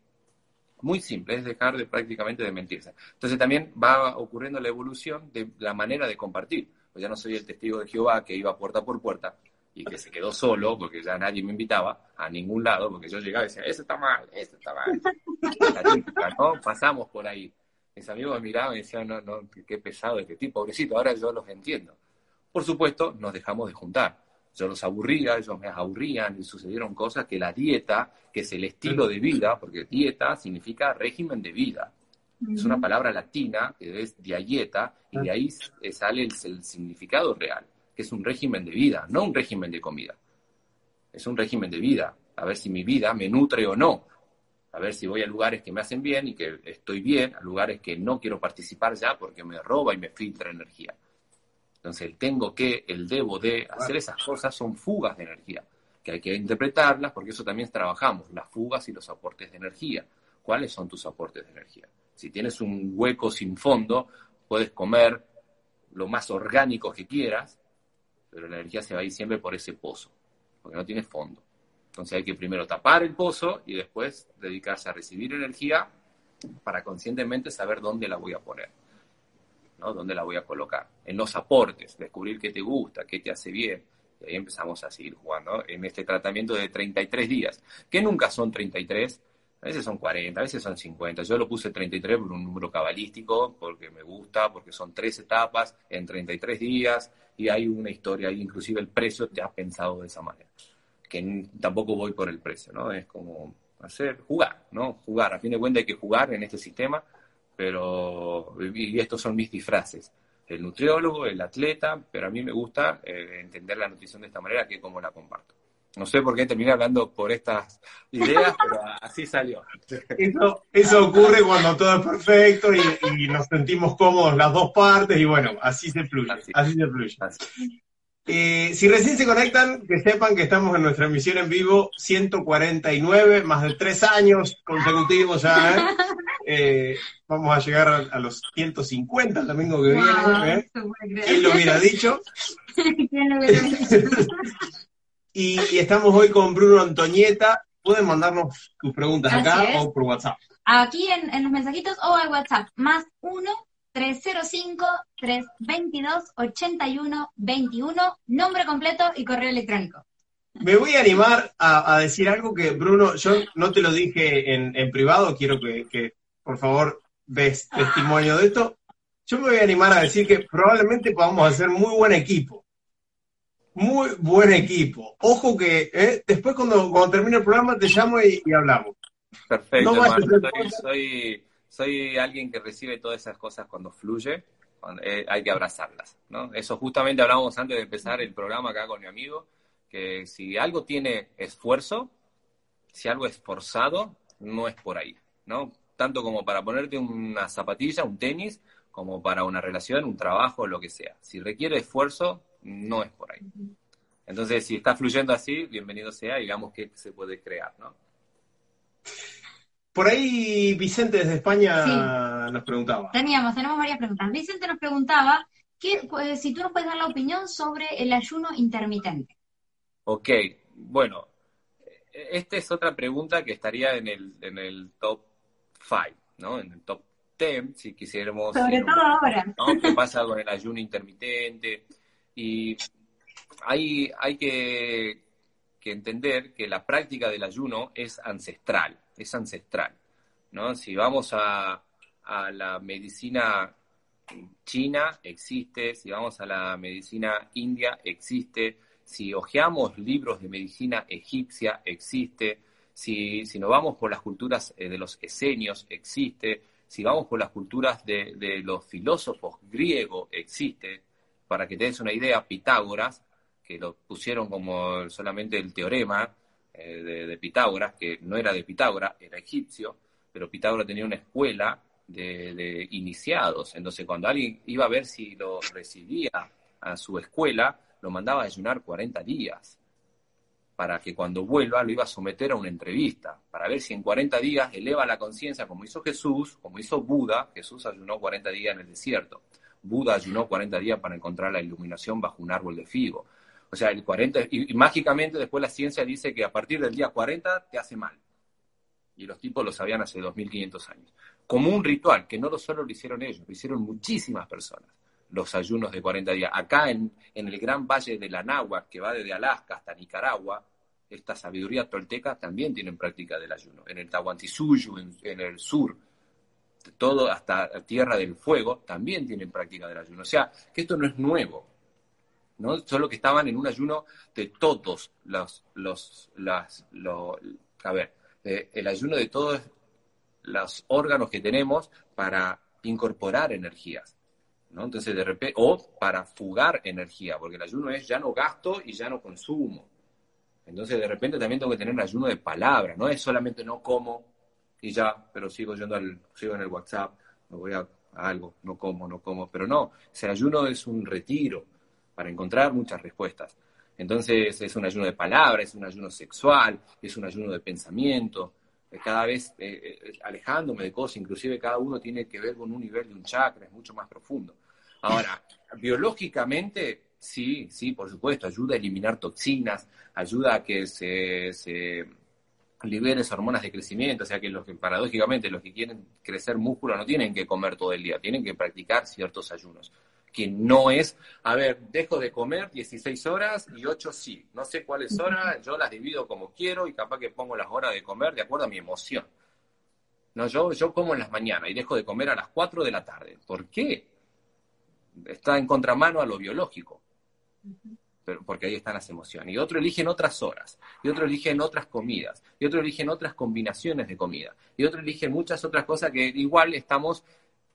muy simple, es dejar de prácticamente de mentirse. Entonces también va ocurriendo la evolución de la manera de compartir. Pues ya no soy el testigo de Jehová que iba puerta por puerta y que se quedó solo porque ya nadie me invitaba a ningún lado, porque yo llegaba y decía, eso está mal, eso está mal. La ¿no? Pasamos por ahí. Mis amigos me miraban y decían, no, no, qué pesado este tipo, pobrecito, ahora yo los entiendo. Por supuesto, nos dejamos de juntar yo los aburría, ellos me aburrían y sucedieron cosas que la dieta, que es el estilo de vida, porque dieta significa régimen de vida. Es una palabra latina que es dieta y de ahí sale el, significado real, que es un régimen de vida, no un régimen de comida. Es un régimen de vida, a ver si mi vida me nutre o no, a ver si voy a lugares que me hacen bien y que estoy bien, a lugares que no quiero participar ya porque me roba y me filtra energía. Entonces, el tengo que, el debo de, hacer esas cosas son fugas de energía, que hay que interpretarlas porque eso también trabajamos, las fugas y los aportes de energía. ¿Cuáles son tus aportes de energía? Si tienes un hueco sin fondo, puedes comer lo más orgánico que quieras, pero la energía se va a ir siempre por ese pozo, porque no tiene fondo. Entonces hay que primero tapar el pozo y después dedicarse a recibir energía para conscientemente saber dónde la voy a poner. ¿no? ¿Dónde la voy a colocar? En los aportes, descubrir qué te gusta, qué te hace bien. Y ahí empezamos a seguir jugando en este tratamiento de 33 días, que nunca son 33, a veces son 40, a veces son 50. Yo lo puse 33 por un número cabalístico, porque me gusta, porque son tres etapas en 33 días y hay una historia, ahí inclusive el precio te ha pensado de esa manera. Que tampoco voy por el precio, ¿no? Es como hacer, jugar, ¿no? Jugar. A fin de cuentas hay que jugar en este sistema pero y estos son mis disfraces. El nutriólogo, el atleta, pero a mí me gusta eh, entender la nutrición de esta manera, que como la comparto. No sé por qué terminé hablando por estas ideas, [laughs] pero así salió. Eso, eso ocurre cuando todo es perfecto y, nos sentimos cómodos las dos partes y bueno, así se fluye. Así, se fluye. Eh, si recién se conectan, que sepan que estamos en nuestra emisión en vivo 149, más de tres años consecutivos ya. ¿eh? [laughs] Eh, vamos a llegar a, los 150 el domingo que viene. ¿eh? ¿Quién lo hubiera dicho? [laughs] y, estamos hoy con Bruno Antoñeta. Pueden mandarnos tus preguntas acá o por WhatsApp. Aquí en, los mensajitos o al WhatsApp. Más 1 305-322-8121, nombre completo y correo electrónico. Me voy a animar a, decir algo que, Bruno, yo no te lo dije en, privado, quiero que, por favor ves testimonio de esto. Yo me voy a animar a decir que probablemente podamos hacer muy buen equipo. Muy buen equipo. Ojo que eh, después cuando, cuando termine el programa te llamo y, hablamos. Perfecto, soy, soy, alguien que recibe todas esas cosas cuando fluye, eh, hay que abrazarlas. ¿no? Eso justamente hablábamos antes de empezar el programa acá con mi amigo, que si algo tiene esfuerzo, si algo es forzado, no es por ahí. ¿no? tanto como para ponerte una zapatilla, un tenis, como para una relación, un trabajo, lo que sea. Si requiere esfuerzo, no es por ahí. Entonces, si está fluyendo así, bienvenido sea, digamos que se puede crear, ¿no? Por ahí Vicente desde España nos preguntaba. Teníamos, tenemos varias preguntas. Vicente nos preguntaba que, pues, si tú nos puedes dar la opinión sobre el ayuno intermitente. Ok, bueno, esta es otra pregunta que estaría en el, en el top five, ¿no? En el top ten, si quisiéramos. Sobre todo ahora. ¿Qué pasa con el ayuno intermitente? Y hay, hay que, entender que la práctica del ayuno es ancestral, es ancestral. ¿no? Si vamos a, a la medicina china, existe, si vamos a la medicina india, existe, si hojeamos libros de medicina egipcia, existe, si, si nos vamos por las culturas eh, de los esenios, existe, si vamos por las culturas de, de los filósofos griegos, existe. Para que te des una idea, Pitágoras, que lo pusieron como solamente el teorema eh, de, Pitágoras, que no era de Pitágoras, era egipcio, pero Pitágoras tenía una escuela de, de, iniciados. Entonces, cuando alguien iba a ver si lo recibía a su escuela, lo mandaba a ayunar 40 días para que cuando vuelva lo iba a someter a una entrevista, para ver si en 40 días eleva la conciencia como hizo Jesús, como hizo Buda, Jesús ayunó 40 días en el desierto, Buda ayunó 40 días para encontrar la iluminación bajo un árbol de figo. O sea, el 40, y, mágicamente después la ciencia dice que a partir del día 40 te hace mal. Y los tipos lo sabían hace 2500 años. Como un ritual, que no lo solo lo hicieron ellos, lo hicieron muchísimas personas los ayunos de 40 días. Acá en, en el gran valle de la Náhuac, que va desde Alaska hasta Nicaragua, esta sabiduría tolteca también tienen práctica del ayuno. En el Tahuantinsuyo, en, en, el sur, todo hasta Tierra del Fuego, también tienen práctica del ayuno. O sea, que esto no es nuevo, ¿no? Solo que estaban en un ayuno de todos los, los, las, los, a ver, eh, el ayuno de todos los órganos que tenemos para incorporar energías. ¿no? Entonces, de repente, o para fugar energía, porque el ayuno es ya no gasto y ya no consumo. Entonces, de repente también tengo que tener un ayuno de palabra, no es solamente no como y ya, pero sigo yendo al, sigo en el WhatsApp, me voy a, algo, no como, no como, pero no, ese ayuno es un retiro para encontrar muchas respuestas. Entonces, es un ayuno de palabra, es un ayuno sexual, es un ayuno de pensamiento, cada vez eh, eh, alejándome de cosas, inclusive cada uno tiene que ver con un nivel de un chakra, es mucho más profundo. Ahora, biológicamente, sí, sí, por supuesto, ayuda a eliminar toxinas, ayuda a que se libere hormonas de crecimiento, o sea que los que paradójicamente los que quieren crecer músculo no tienen que comer todo el día, tienen que practicar ciertos ayunos que no es, a ver, dejo de comer 16 horas y 8 sí. No sé cuáles horas, yo las divido como quiero y capaz que pongo las horas de comer de acuerdo a mi emoción. No, yo, yo como en las mañanas y dejo de comer a las 4 de la tarde. ¿Por qué? Está en contramano a lo biológico. Porque ahí están las emociones. Y otro eligen otras horas, y otro eligen otras comidas, y otro eligen otras combinaciones de comida, y otro eligen muchas otras cosas que igual estamos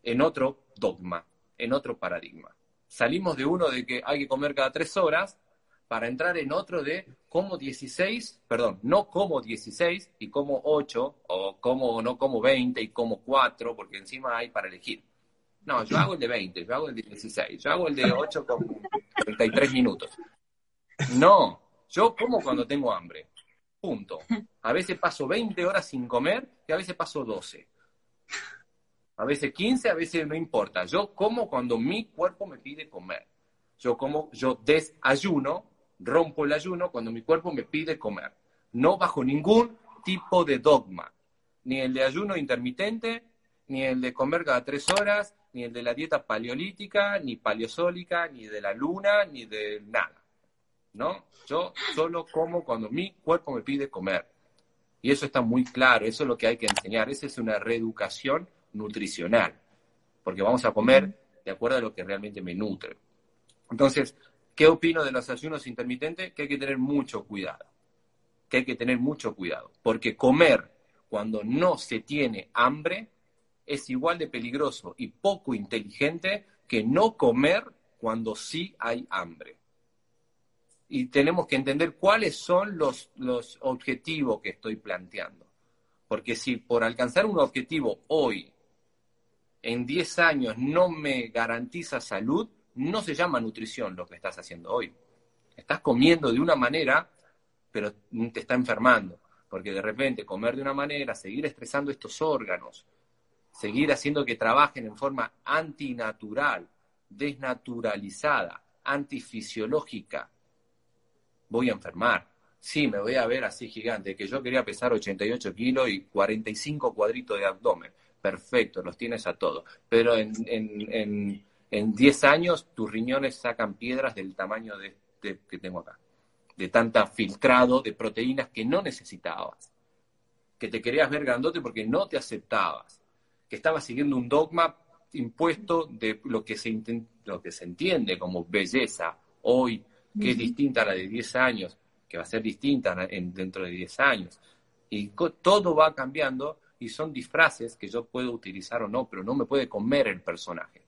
en otro dogma, en otro paradigma. Salimos de uno de que hay que comer cada tres horas para entrar en otro de como 16, perdón, no como 16 y como 8, o como no como 20 y como 4, porque encima hay para elegir. No, yo hago el de 20, yo hago el de 16, yo hago el de 8 con 33 minutos. No, yo como cuando tengo hambre. Punto. A veces paso 20 horas sin comer y a veces paso 12 a veces 15, a veces no importa. Yo como cuando mi cuerpo me pide comer. Yo como, yo desayuno, rompo el ayuno cuando mi cuerpo me pide comer. No bajo ningún tipo de dogma. Ni el de ayuno intermitente, ni el de comer cada tres horas, ni el de la dieta paleolítica, ni paleosólica, ni de la luna, ni de nada. ¿No? Yo solo como cuando mi cuerpo me pide comer. Y eso está muy claro, eso es lo que hay que enseñar. Esa es una reeducación nutricional, porque vamos a comer de acuerdo a lo que realmente me nutre. Entonces, ¿qué opino de los ayunos intermitentes? Que hay que tener mucho cuidado, que hay que tener mucho cuidado, porque comer cuando no se tiene hambre es igual de peligroso y poco inteligente que no comer cuando sí hay hambre. Y tenemos que entender cuáles son los, los objetivos que estoy planteando. Porque si por alcanzar un objetivo hoy en 10 años no me garantiza salud, no se llama nutrición lo que estás haciendo hoy. Estás comiendo de una manera, pero te está enfermando. Porque de repente comer de una manera, seguir estresando estos órganos, seguir haciendo que trabajen en forma antinatural, desnaturalizada, antifisiológica, voy a enfermar. Sí, me voy a ver así gigante, que yo quería pesar 88 kilos y 45 cuadritos de abdomen perfecto, los tienes a todos. Pero en, en, en, en 10 años tus riñones sacan piedras del tamaño de, que tengo acá, de tanta filtrado de proteínas que no necesitabas, que te querías ver grandote porque no te aceptabas, que estabas siguiendo un dogma impuesto de lo que se, lo que se entiende como belleza hoy, que es distinta a la de 10 años, que va a ser distinta dentro de 10 años. Y todo va cambiando y son disfraces que yo puedo utilizar o no, pero no me puede comer el personaje.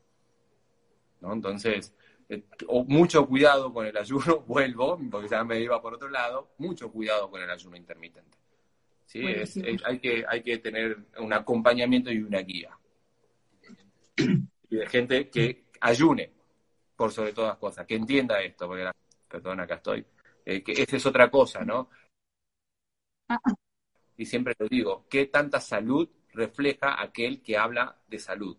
¿no? Entonces, eh, mucho cuidado con el ayuno, [laughs] vuelvo, porque ya me iba por otro lado, mucho cuidado con el ayuno intermitente. ¿sí? hay, que, hay que tener un acompañamiento y una guía. [clears throat] Y de gente que ayune, por sobre todas cosas, que entienda esto, porque, la, perdón, acá estoy, eh, que esa es otra cosa, ¿no? Y siempre lo digo, ¿qué tanta salud refleja aquel que habla de salud?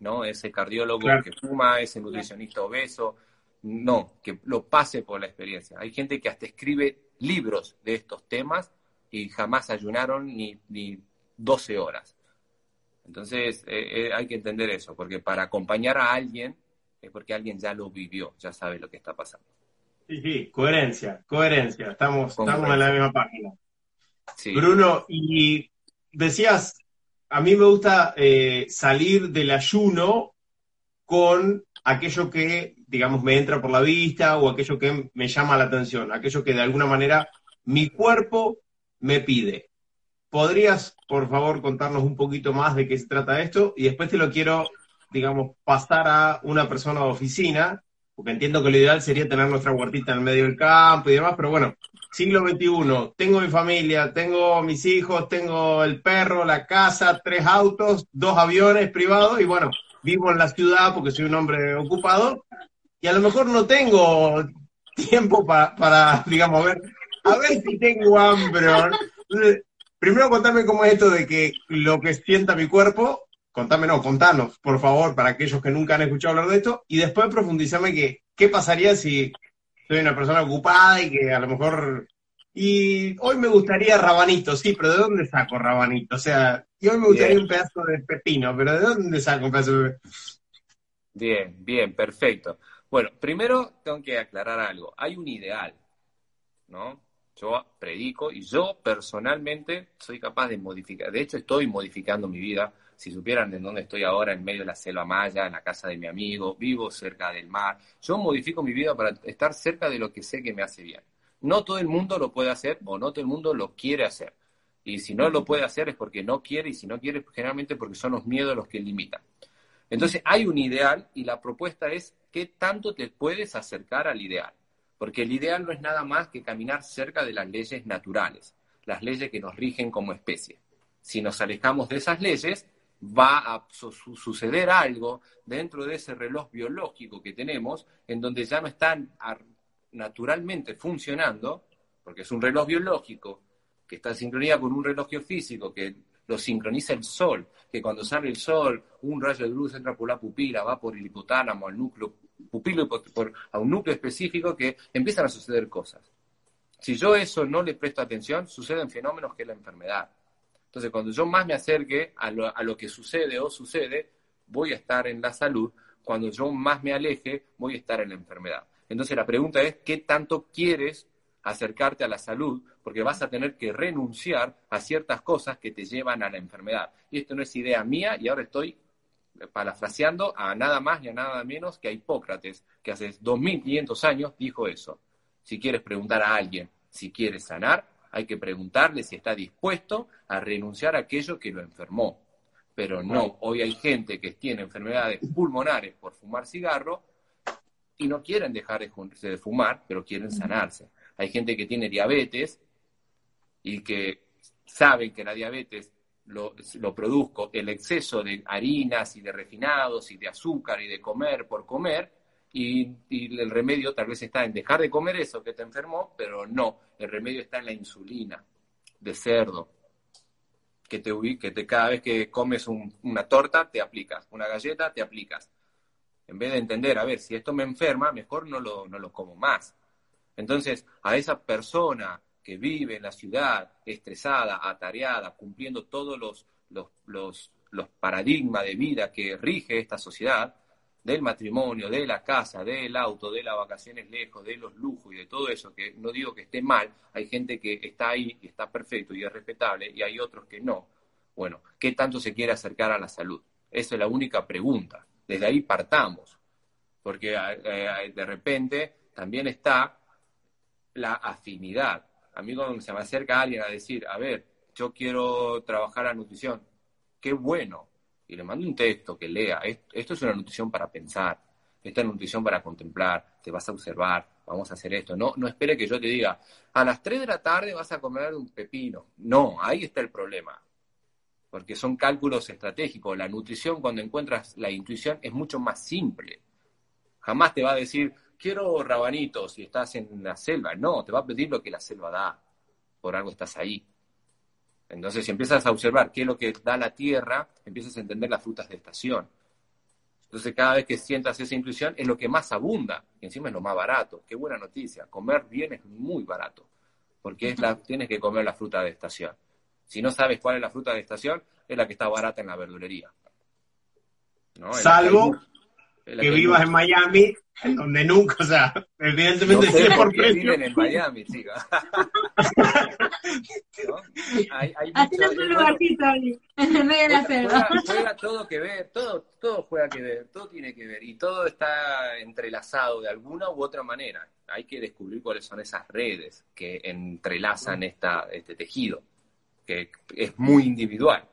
¿No? Ese cardiólogo que fuma, ese nutricionista obeso, no, que lo pase por la experiencia. Hay gente que hasta escribe libros de estos temas y jamás ayunaron ni, ni 12 horas. Entonces eh, eh, hay que entender eso, porque para acompañar a alguien es porque alguien ya lo vivió, ya sabe lo que está pasando. Sí, sí, coherencia, coherencia, estamos, estamos en la misma página. Bruno, y decías, a mí me gusta eh, salir del ayuno con aquello que, digamos, me entra por la vista o aquello que me llama la atención, aquello que de alguna manera mi cuerpo me pide. ¿Podrías, por favor, contarnos un poquito más de qué se trata esto? Y después te lo quiero, digamos, pasar a una persona de oficina, porque entiendo que lo ideal sería tener nuestra huertita en el medio del campo y demás, pero bueno, siglo XXI, tengo mi familia, tengo mis hijos, tengo el perro, la casa, tres autos, dos aviones privados y bueno, vivo en la ciudad porque soy un hombre ocupado y a lo mejor no tengo tiempo para, digamos, a ver, a ver si tengo hambre. Primero contame cómo es esto de que lo que sienta mi cuerpo, contame, no, contanos, por favor, para aquellos que nunca han escuchado hablar de esto, y después profundizame que, qué pasaría si soy una persona ocupada y que a lo mejor... Y hoy me gustaría rabanito, sí, pero ¿de dónde saco rabanito? O sea, y hoy me gustaría un pedazo de pepino, pero ¿de dónde saco un pedazo de Bien, bien, perfecto. Bueno, primero tengo que aclarar algo. Hay un ideal, ¿no? Yo predico y yo personalmente soy capaz de modificar. De hecho, estoy modificando mi vida. Si supieran en dónde estoy ahora, en medio de la selva maya, en la casa de mi amigo, vivo cerca del mar. Yo modifico mi vida para estar cerca de lo que sé que me hace bien. No todo el mundo lo puede hacer o no todo el mundo lo quiere hacer. Y si no lo puede hacer es porque no quiere y si no quiere, generalmente porque son los miedos los que limitan. Entonces hay un ideal y la propuesta es qué tanto te puedes acercar al ideal porque el ideal no es nada más que caminar cerca de las leyes naturales, las leyes que nos rigen como especie. Si nos alejamos de esas leyes, va a suceder algo dentro de ese reloj biológico que tenemos, en donde ya no están naturalmente funcionando, porque es un reloj biológico que está en sincronía con un reloj físico que lo sincroniza el sol, que cuando sale el sol, un rayo de luz entra por la pupila, va por el hipotálamo al núcleo pupilo por, a un núcleo específico que empiezan a suceder cosas. Si yo eso no le presto atención, suceden fenómenos que es la enfermedad. Entonces, cuando yo más me acerque a lo, a lo que sucede o sucede, voy a estar en la salud. Cuando yo más me aleje, voy a estar en la enfermedad. Entonces, la pregunta es, ¿qué tanto quieres acercarte a la salud? Porque vas a tener que renunciar a ciertas cosas que te llevan a la enfermedad. Y esto no es idea mía y ahora estoy parafraseando a nada más y a nada menos que a Hipócrates, que hace 2500 años dijo eso. Si quieres preguntar a alguien si quiere sanar, hay que preguntarle si está dispuesto a renunciar a aquello que lo enfermó. Pero no, hoy hay gente que tiene enfermedades pulmonares por fumar cigarro y no quieren dejar de fumar, pero quieren sanarse. Hay gente que tiene diabetes y que saben que la diabetes lo, produzco, el exceso de harinas y de refinados y de azúcar y de comer por comer, y, el remedio tal vez está en dejar de comer eso que te enfermó, pero no, el remedio está en la insulina de cerdo, que te, que te cada vez que comes una torta te aplicas, una galleta te aplicas. En vez de entender, a ver, si esto me enferma, mejor no lo, no lo como más. Entonces, a esa persona que vive en la ciudad estresada, atareada, cumpliendo todos los, los, los, paradigmas de vida que rige esta sociedad, del matrimonio, de la casa, del auto, de las vacaciones lejos, de los lujos y de todo eso, que no digo que esté mal, hay gente que está ahí y está perfecto y es respetable, y hay otros que no. Bueno, ¿qué tanto se quiere acercar a la salud? Esa es la única pregunta. Desde ahí partamos, porque eh, eh, de repente también está la afinidad. A mí cuando se me acerca alguien a decir, a ver, yo quiero trabajar la nutrición, qué bueno, y le mando un texto que lea, esto es una nutrición para pensar, esta es nutrición para contemplar, te vas a observar, vamos a hacer esto. No, no espere que yo te diga, a las 3 de la tarde vas a comer un pepino. No, ahí está el problema. Porque son cálculos estratégicos. La nutrición, cuando encuentras la intuición, es mucho más simple. Jamás te va a decir, quiero rabanitos si estás en la selva. No, te va a pedir lo que la selva da. Por algo estás ahí. Entonces, si empiezas a observar qué es lo que da la tierra, empiezas a entender las frutas de estación. Entonces, cada vez que sientas esa intuición, es lo que más abunda, y encima es lo más barato. Qué buena noticia. Comer bien es muy barato, porque es la, tienes que comer la fruta de estación. Si no sabes cuál es la fruta de estación, es la que está barata en la verdulería. Salvo que, vivas en Miami, en donde nunca, o sea, evidentemente no sé por qué viven en Miami, chica. [laughs] ¿No? Hay, hay un lugarcito ahí, en medio de la selva. Juega, todo que ver, todo, todo juega que ver, todo tiene que ver, y todo está entrelazado de alguna u otra manera. Hay que descubrir cuáles son esas redes que entrelazan esta, este tejido, que es muy individual.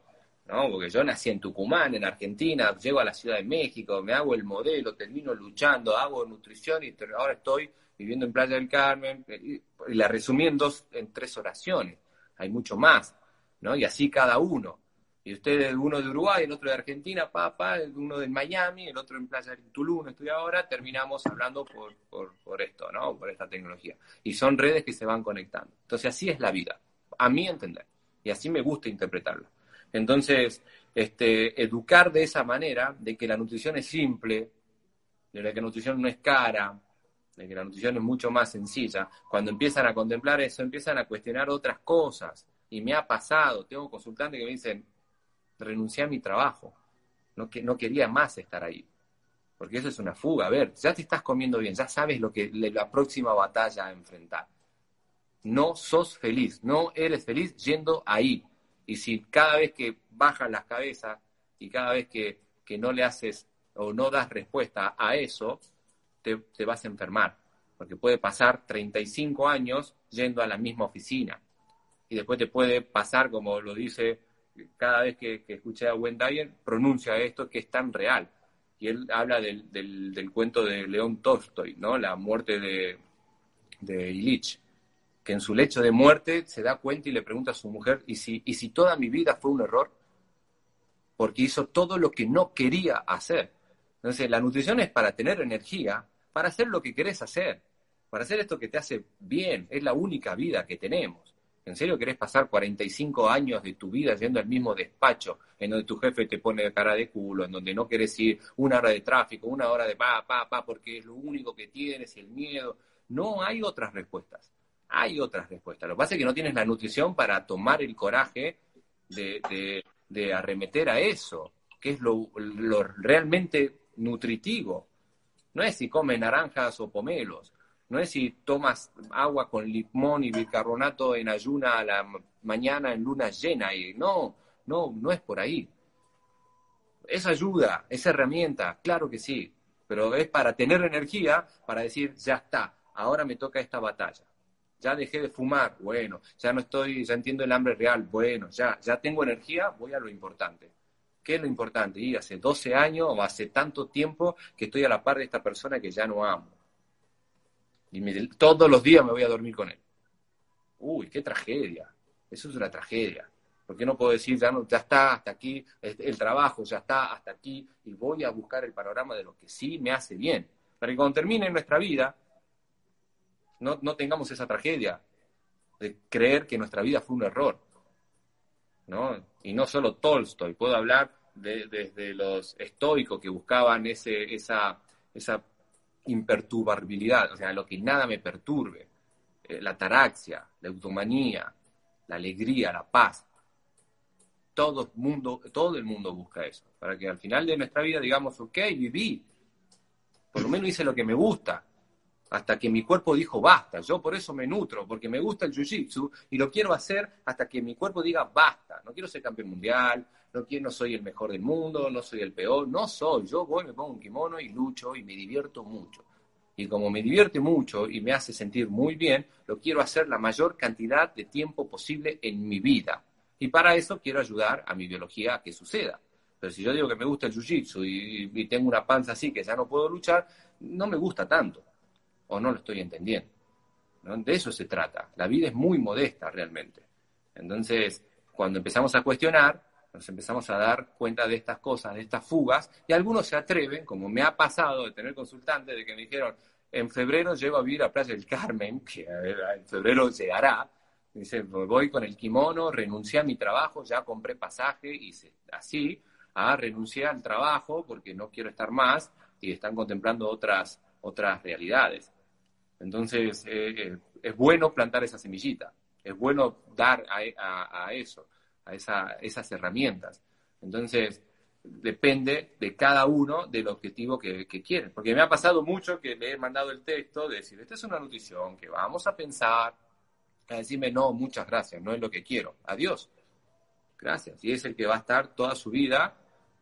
¿No? Porque yo nací en Tucumán, en Argentina, llego a la Ciudad de México, me hago el modelo, termino luchando, hago nutrición y ahora estoy viviendo en Playa del Carmen. Y, la resumí en, dos, en tres oraciones. Hay mucho más, ¿no? Y así cada uno. Y ustedes, uno de Uruguay, el otro de Argentina, papá, uno de Miami, el otro en Playa del Tulum, estoy ahora, terminamos hablando por, por, esto, ¿no? Por esta tecnología. Y son redes que se van conectando. Entonces así es la vida, a mi entender. Y así me gusta interpretarla. Entonces, este, educar de esa manera, de que la nutrición es simple, de que la nutrición no es cara, de que la nutrición es mucho más sencilla, cuando empiezan a contemplar eso, empiezan a cuestionar otras cosas. Y me ha pasado, tengo consultantes que me dicen, renuncié a mi trabajo, no, que, no quería más estar ahí. Porque eso es una fuga. A ver, ya te estás comiendo bien, ya sabes lo que la próxima batalla a enfrentar. No sos feliz, no eres feliz yendo ahí. Y si cada vez que bajas las cabezas y cada vez que, no le haces o no das respuesta a eso, te, vas a enfermar. Porque puede pasar 35 años yendo a la misma oficina. Y después te puede pasar, como lo dice cada vez que, escuché a Wendy pronuncia esto que es tan real. Y él habla del, del, cuento de León Tolstoy, ¿no? La muerte de, de Ilich que en su lecho de muerte se da cuenta y le pregunta a su mujer, ¿y si, ¿y si toda mi vida fue un error? Porque hizo todo lo que no quería hacer. Entonces, la nutrición es para tener energía, para hacer lo que querés hacer, para hacer esto que te hace bien. Es la única vida que tenemos. ¿En serio querés pasar 45 años de tu vida yendo al mismo despacho en donde tu jefe te pone cara de culo, en donde no querés ir una hora de tráfico, una hora de pa, pa, pa, porque es lo único que tienes el miedo? No hay otras respuestas hay otras respuestas. Lo que pasa es que no tienes la nutrición para tomar el coraje de, arremeter a eso, que es lo, realmente nutritivo. No es si comes naranjas o pomelos, no es si tomas agua con limón y bicarbonato en ayuna a la mañana en luna llena, y no, no, no es por ahí. Es ayuda, es herramienta, claro que sí, pero es para tener energía, para decir, ya está, ahora me toca esta batalla ya dejé de fumar, bueno, ya no estoy, ya entiendo el hambre real, bueno, ya, ya tengo energía, voy a lo importante. ¿Qué es lo importante? Y hace 12 años o hace tanto tiempo que estoy a la par de esta persona que ya no amo. Y todos los días me voy a dormir con él. Uy, qué tragedia. Eso es una tragedia. ¿Por qué no puedo decir, ya, no, ya está, hasta aquí, el trabajo ya está, hasta aquí, y voy a buscar el panorama de lo que sí me hace bien? Para que cuando termine nuestra vida, no, no tengamos esa tragedia de creer que nuestra vida fue un error. ¿no? Y no solo Tolstoy, puedo hablar de, desde los estoicos que buscaban ese, esa, esa imperturbabilidad, o sea, lo que nada me perturbe, eh, la taraxia, la eutomanía, la alegría, la paz. Todo mundo, todo el mundo busca eso, para que al final de nuestra vida digamos, ok, viví, Por lo menos hice lo que me gusta. Hasta que mi cuerpo dijo basta. Yo por eso me nutro, porque me gusta el jiu-jitsu y lo quiero hacer hasta que mi cuerpo diga basta. No quiero ser campeón mundial, no, quiero, no soy el mejor del mundo, no soy el peor, no soy. Yo voy, me pongo un kimono y lucho y me divierto mucho. Y como me divierte mucho y me hace sentir muy bien, lo quiero hacer la mayor cantidad de tiempo posible en mi vida. Y para eso quiero ayudar a mi biología a que suceda. Pero si yo digo que me gusta el jiu-jitsu y, tengo una panza así que ya no puedo luchar, no me gusta tanto. O no lo estoy entendiendo. De eso se trata. La vida es muy modesta realmente. Entonces, cuando empezamos a cuestionar, nos empezamos a dar cuenta de estas cosas, de estas fugas, y algunos se atreven, como me ha pasado de tener consultantes, de que me dijeron, en febrero llego a vivir a Playa del Carmen, [laughs] que en febrero llegará, dice, voy con el kimono, renuncié a mi trabajo, ya compré pasaje, y así, a renunciar al trabajo porque no quiero estar más y están contemplando otras, otras realidades. Entonces, eh, eh, es bueno plantar esa semillita, es bueno dar a, eso, a esas herramientas. Entonces, depende de cada uno del objetivo que, que quieren. Porque me ha pasado mucho que le he mandado el texto de decir, esta es una nutrición que vamos a pensar, a decirme, no, muchas gracias, no es lo que quiero, adiós. Gracias. Y es el que va a estar toda su vida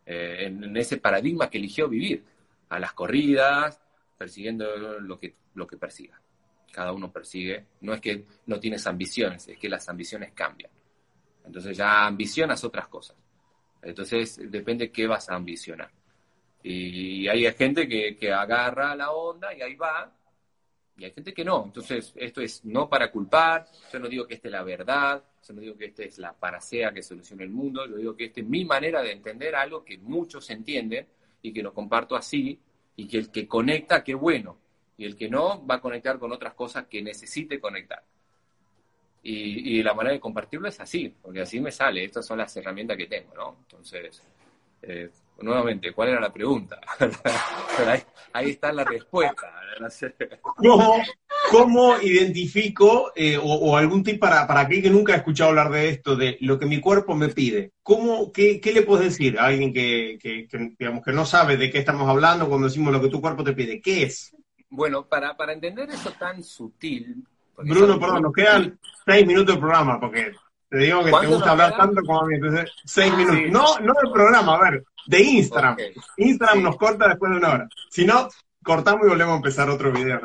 eh, en, ese paradigma que eligió vivir, a las corridas, persiguiendo lo que, lo que persiga. Cada uno persigue, no es que no tienes ambiciones, es que las ambiciones cambian. Entonces ya ambicionas otras cosas. Entonces depende qué vas a ambicionar. Y hay gente que, que agarra la onda y ahí va, y hay gente que no. Entonces, esto es no para culpar, yo no digo que esta es la verdad, yo no digo que esta es la paracea que solucione el mundo, yo digo que esta es mi manera de entender algo que muchos entienden y que lo comparto así, y que el que conecta, qué bueno, y el que no va a conectar con otras cosas que necesite conectar. Y, la manera de compartirlo es así, porque así me sale, estas son las herramientas que tengo, ¿no? Entonces, eh, nuevamente, ¿cuál era la pregunta? [laughs] ahí, está la respuesta. [laughs] ¿Cómo, identifico eh, o, algún tip para, para aquel que nunca ha escuchado hablar de esto, de lo que mi cuerpo me pide? ¿Cómo, qué, le puedes decir a alguien que, digamos, que no sabe de qué estamos hablando cuando decimos lo que tu cuerpo te pide? ¿Qué es? Bueno, para, para entender eso tan sutil... Bruno, perdón, nos quedan seis minutos de programa, porque te digo que te gusta hablar tanto como a mí, entonces seis ah, minutos. No, no del programa, a ver, de Instagram. Instagram nos corta después de una hora. Si no, cortamos y volvemos a empezar otro video.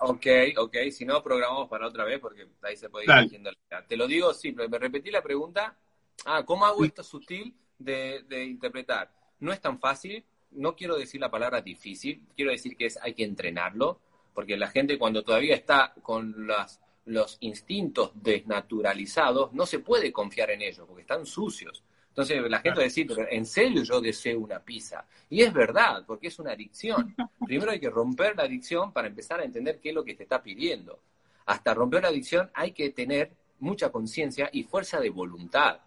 Ok, ok. Si no, programamos para otra vez porque ahí se puede ir diciendo. Te lo digo simple. Me repetí la pregunta. Ah, ¿cómo hago esto sutil de, de interpretar? No es tan fácil. No quiero decir la palabra difícil. Quiero decir que es hay que entrenarlo. Porque la gente cuando todavía está con las los instintos desnaturalizados, no se puede confiar en ellos porque están sucios. Entonces la gente va a decir, pero en serio yo deseo una pizza. Y es verdad, porque es una adicción. [laughs] Primero hay que romper la adicción para empezar a entender qué es lo que te está pidiendo. Hasta romper la adicción hay que tener mucha conciencia y fuerza de voluntad.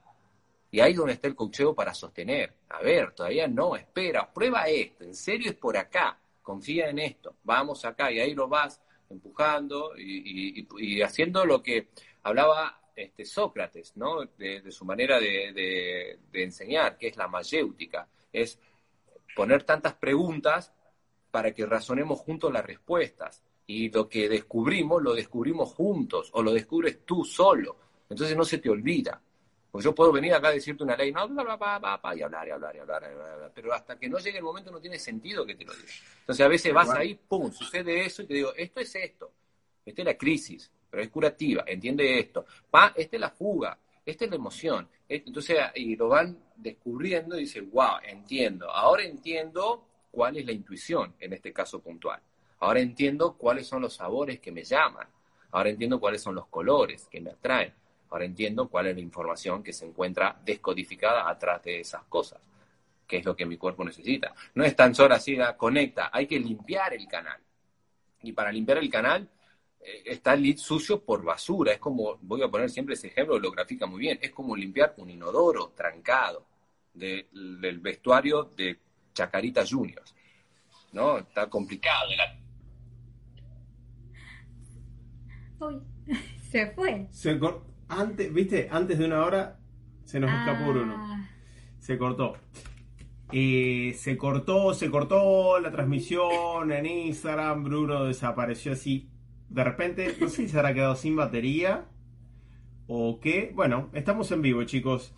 Y ahí es donde está el cocheo para sostener. A ver, todavía no, espera, prueba esto, en serio es por acá, confía en esto, vamos acá, y ahí lo vas empujando y, haciendo lo que hablaba este, Sócrates, ¿no? De, su manera de, enseñar, que es la mayéutica, es poner tantas preguntas para que razonemos juntos las respuestas. Y lo que descubrimos, lo descubrimos juntos, o lo descubres tú solo. Entonces no se te olvida. Pues yo puedo venir acá a decirte una ley, no, y hablar, y hablar, y hablar, y hablar, pero hasta que no llegue el momento no tiene sentido que te lo diga. Entonces a veces vas ahí, pum, sucede eso y te digo, esto es esto, esta es la crisis, pero es curativa, entiende esto, pa, esta es la fuga, esta es la emoción. Entonces, y lo van descubriendo y dicen, wow, entiendo, ahora entiendo cuál es la intuición en este caso puntual, ahora entiendo cuáles son los sabores que me llaman, ahora entiendo cuáles son los colores que me atraen Ahora entiendo cuál es la información que se encuentra descodificada atrás de esas cosas, que es lo que mi cuerpo necesita. No es tan solo así, ah, conecta, hay que limpiar el canal. Y para limpiar el canal está el sucio por basura. Es como, voy a poner siempre ese ejemplo, lo grafica muy bien, es como limpiar un inodoro trancado del vestuario de Chacarita Juniors. ¿No? Está complicado. Uy, [laughs] se fue. Se, antes, viste, antes de una hora se nos escapó Bruno. Se cortó. Eh, se cortó, se cortó la transmisión en Instagram, Bruno desapareció así. De repente, no sé si se habrá quedado sin batería o qué. Bueno, estamos en vivo, chicos.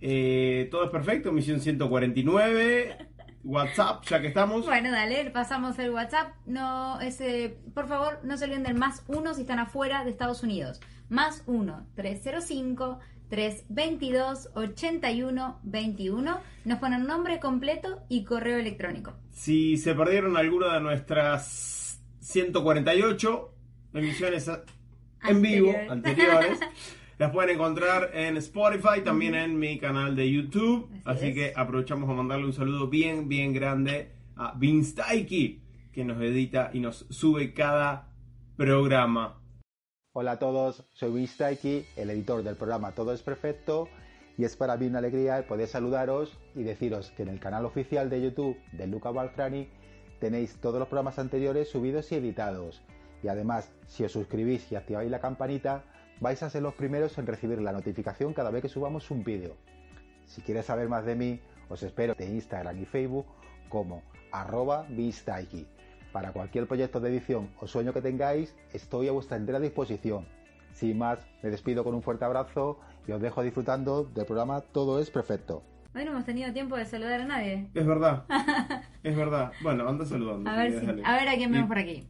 Eh, todo es perfecto, misión 149. WhatsApp, ya que estamos. Bueno, dale, pasamos el WhatsApp. No, ese, por favor, no se olviden del más uno si están afuera de Estados Unidos. Más uno, 305 322 81 21. Nos ponen nombre completo y correo electrónico. Si se perdieron alguna de nuestras 148 emisiones en vivo anteriores. [laughs] Las pueden encontrar en Spotify, también en mi canal de YouTube. Así, que aprovechamos a mandarle un saludo bien, bien grande a Vince Taiki, que nos edita y nos sube cada programa. Hola a todos, soy Vince Taiki, el editor del programa Todo es Perfecto. Y es para mí una alegría poder saludaros y deciros que en el canal oficial de YouTube de Luca Balfrani tenéis todos los programas anteriores subidos y editados. Y además, si os suscribís y activáis la campanita, vais a ser los primeros en recibir la notificación cada vez que subamos un vídeo. Si quieres saber más de mí, os espero en Instagram y Facebook como arroba bistaiki. Para cualquier proyecto de edición o sueño que tengáis, estoy a vuestra entera disposición. Sin más, me despido con un fuerte abrazo y os dejo disfrutando del programa Todo es Perfecto. Hoy no hemos tenido tiempo de saludar a nadie. Es verdad, [laughs] es verdad. Bueno, anda saludando. A ver, si, a ver a quién vemos por aquí.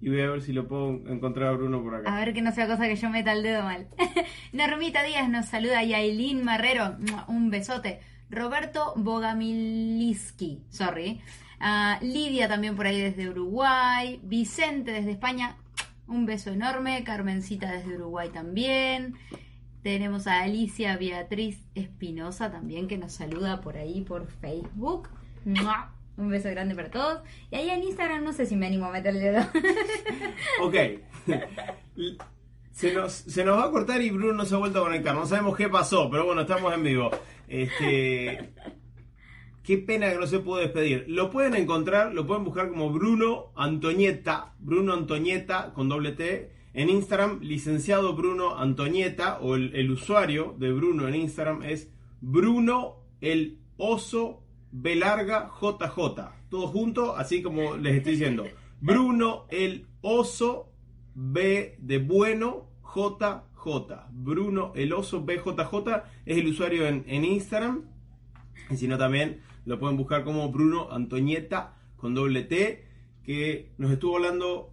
Y voy a ver si lo puedo encontrar a Bruno por acá. A ver que no sea cosa que yo meta el dedo mal. [laughs] Normita Díaz nos saluda y Aileen Marrero, un besote. Roberto Bogamiliski, sorry. Lidia también por ahí desde Uruguay. Vicente desde España, un beso enorme. Carmencita desde Uruguay también. Tenemos a Alicia Beatriz Espinosa también que nos saluda por ahí por Facebook. Un beso grande para todos. Y ahí en Instagram no sé si me animo a meter el dedo. [laughs] ok. Se nos, se nos va a cortar y Bruno no se ha vuelto a conectar. No sabemos qué pasó, pero bueno, estamos en vivo. Este. Qué pena que no se pudo despedir. Lo pueden encontrar, lo pueden buscar como Bruno Antoñeta, Bruno Antoñeta con doble T en Instagram, licenciado Bruno Antoñeta o el, el usuario de Bruno en Instagram es Bruno el oso B larga JJ. Todo junto, así como [laughs] les estoy diciendo. Bruno el oso B de bueno JJ. Bruno el oso BJJ es el usuario en, en Instagram. Y si no, también lo pueden buscar como Bruno Antoñeta con doble T, que nos estuvo hablando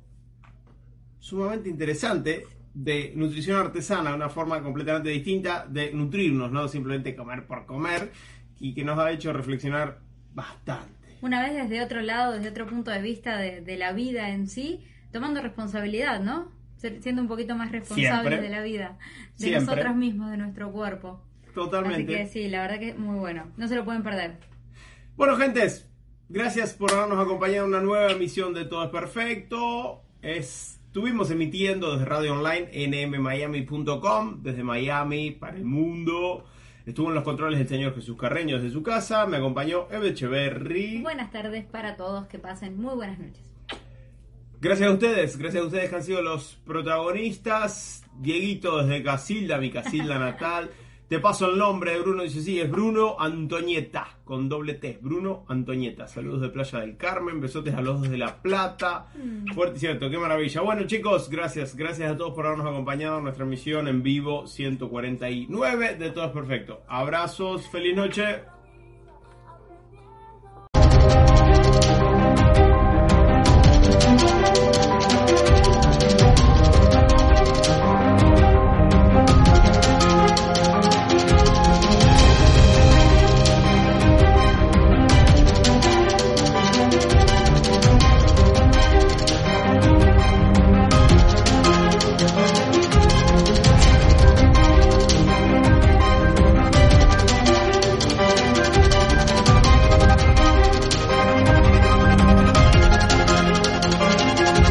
sumamente interesante de nutrición artesana, una forma completamente distinta de nutrirnos, no simplemente comer por comer, y que nos ha hecho reflexionar bastante. Una vez desde otro lado, desde otro punto de vista de, la vida en sí, tomando responsabilidad, ¿no? Siendo un poquito más responsables de la vida, de nosotros mismos, de nuestro cuerpo. Totalmente. Así que sí, la verdad que es muy bueno. No se lo pueden perder. Bueno, gentes, gracias por habernos acompañado en una nueva emisión de Todo es Perfecto. Estuvimos emitiendo desde Radio Online nmmiami.com, desde Miami para el mundo. Estuvo en los controles el señor Jesús Carreño desde su casa. Me acompañó Eve Echeverry. Buenas tardes para todos. Que pasen muy buenas noches. Gracias a ustedes. Gracias a ustedes que han sido los protagonistas. Dieguito desde Casilda, mi Casilda natal. Te paso el nombre de Bruno, dice sí, es Bruno Antoñeta, con doble T, Bruno Antoñeta. Saludos de Playa del Carmen, besotes a los dos de La Plata. Mm. Fuerte y cierto, qué maravilla. Bueno chicos, gracias, gracias a todos por habernos acompañado en nuestra emisión en vivo 149 de Todo es Perfecto. Abrazos, feliz noche.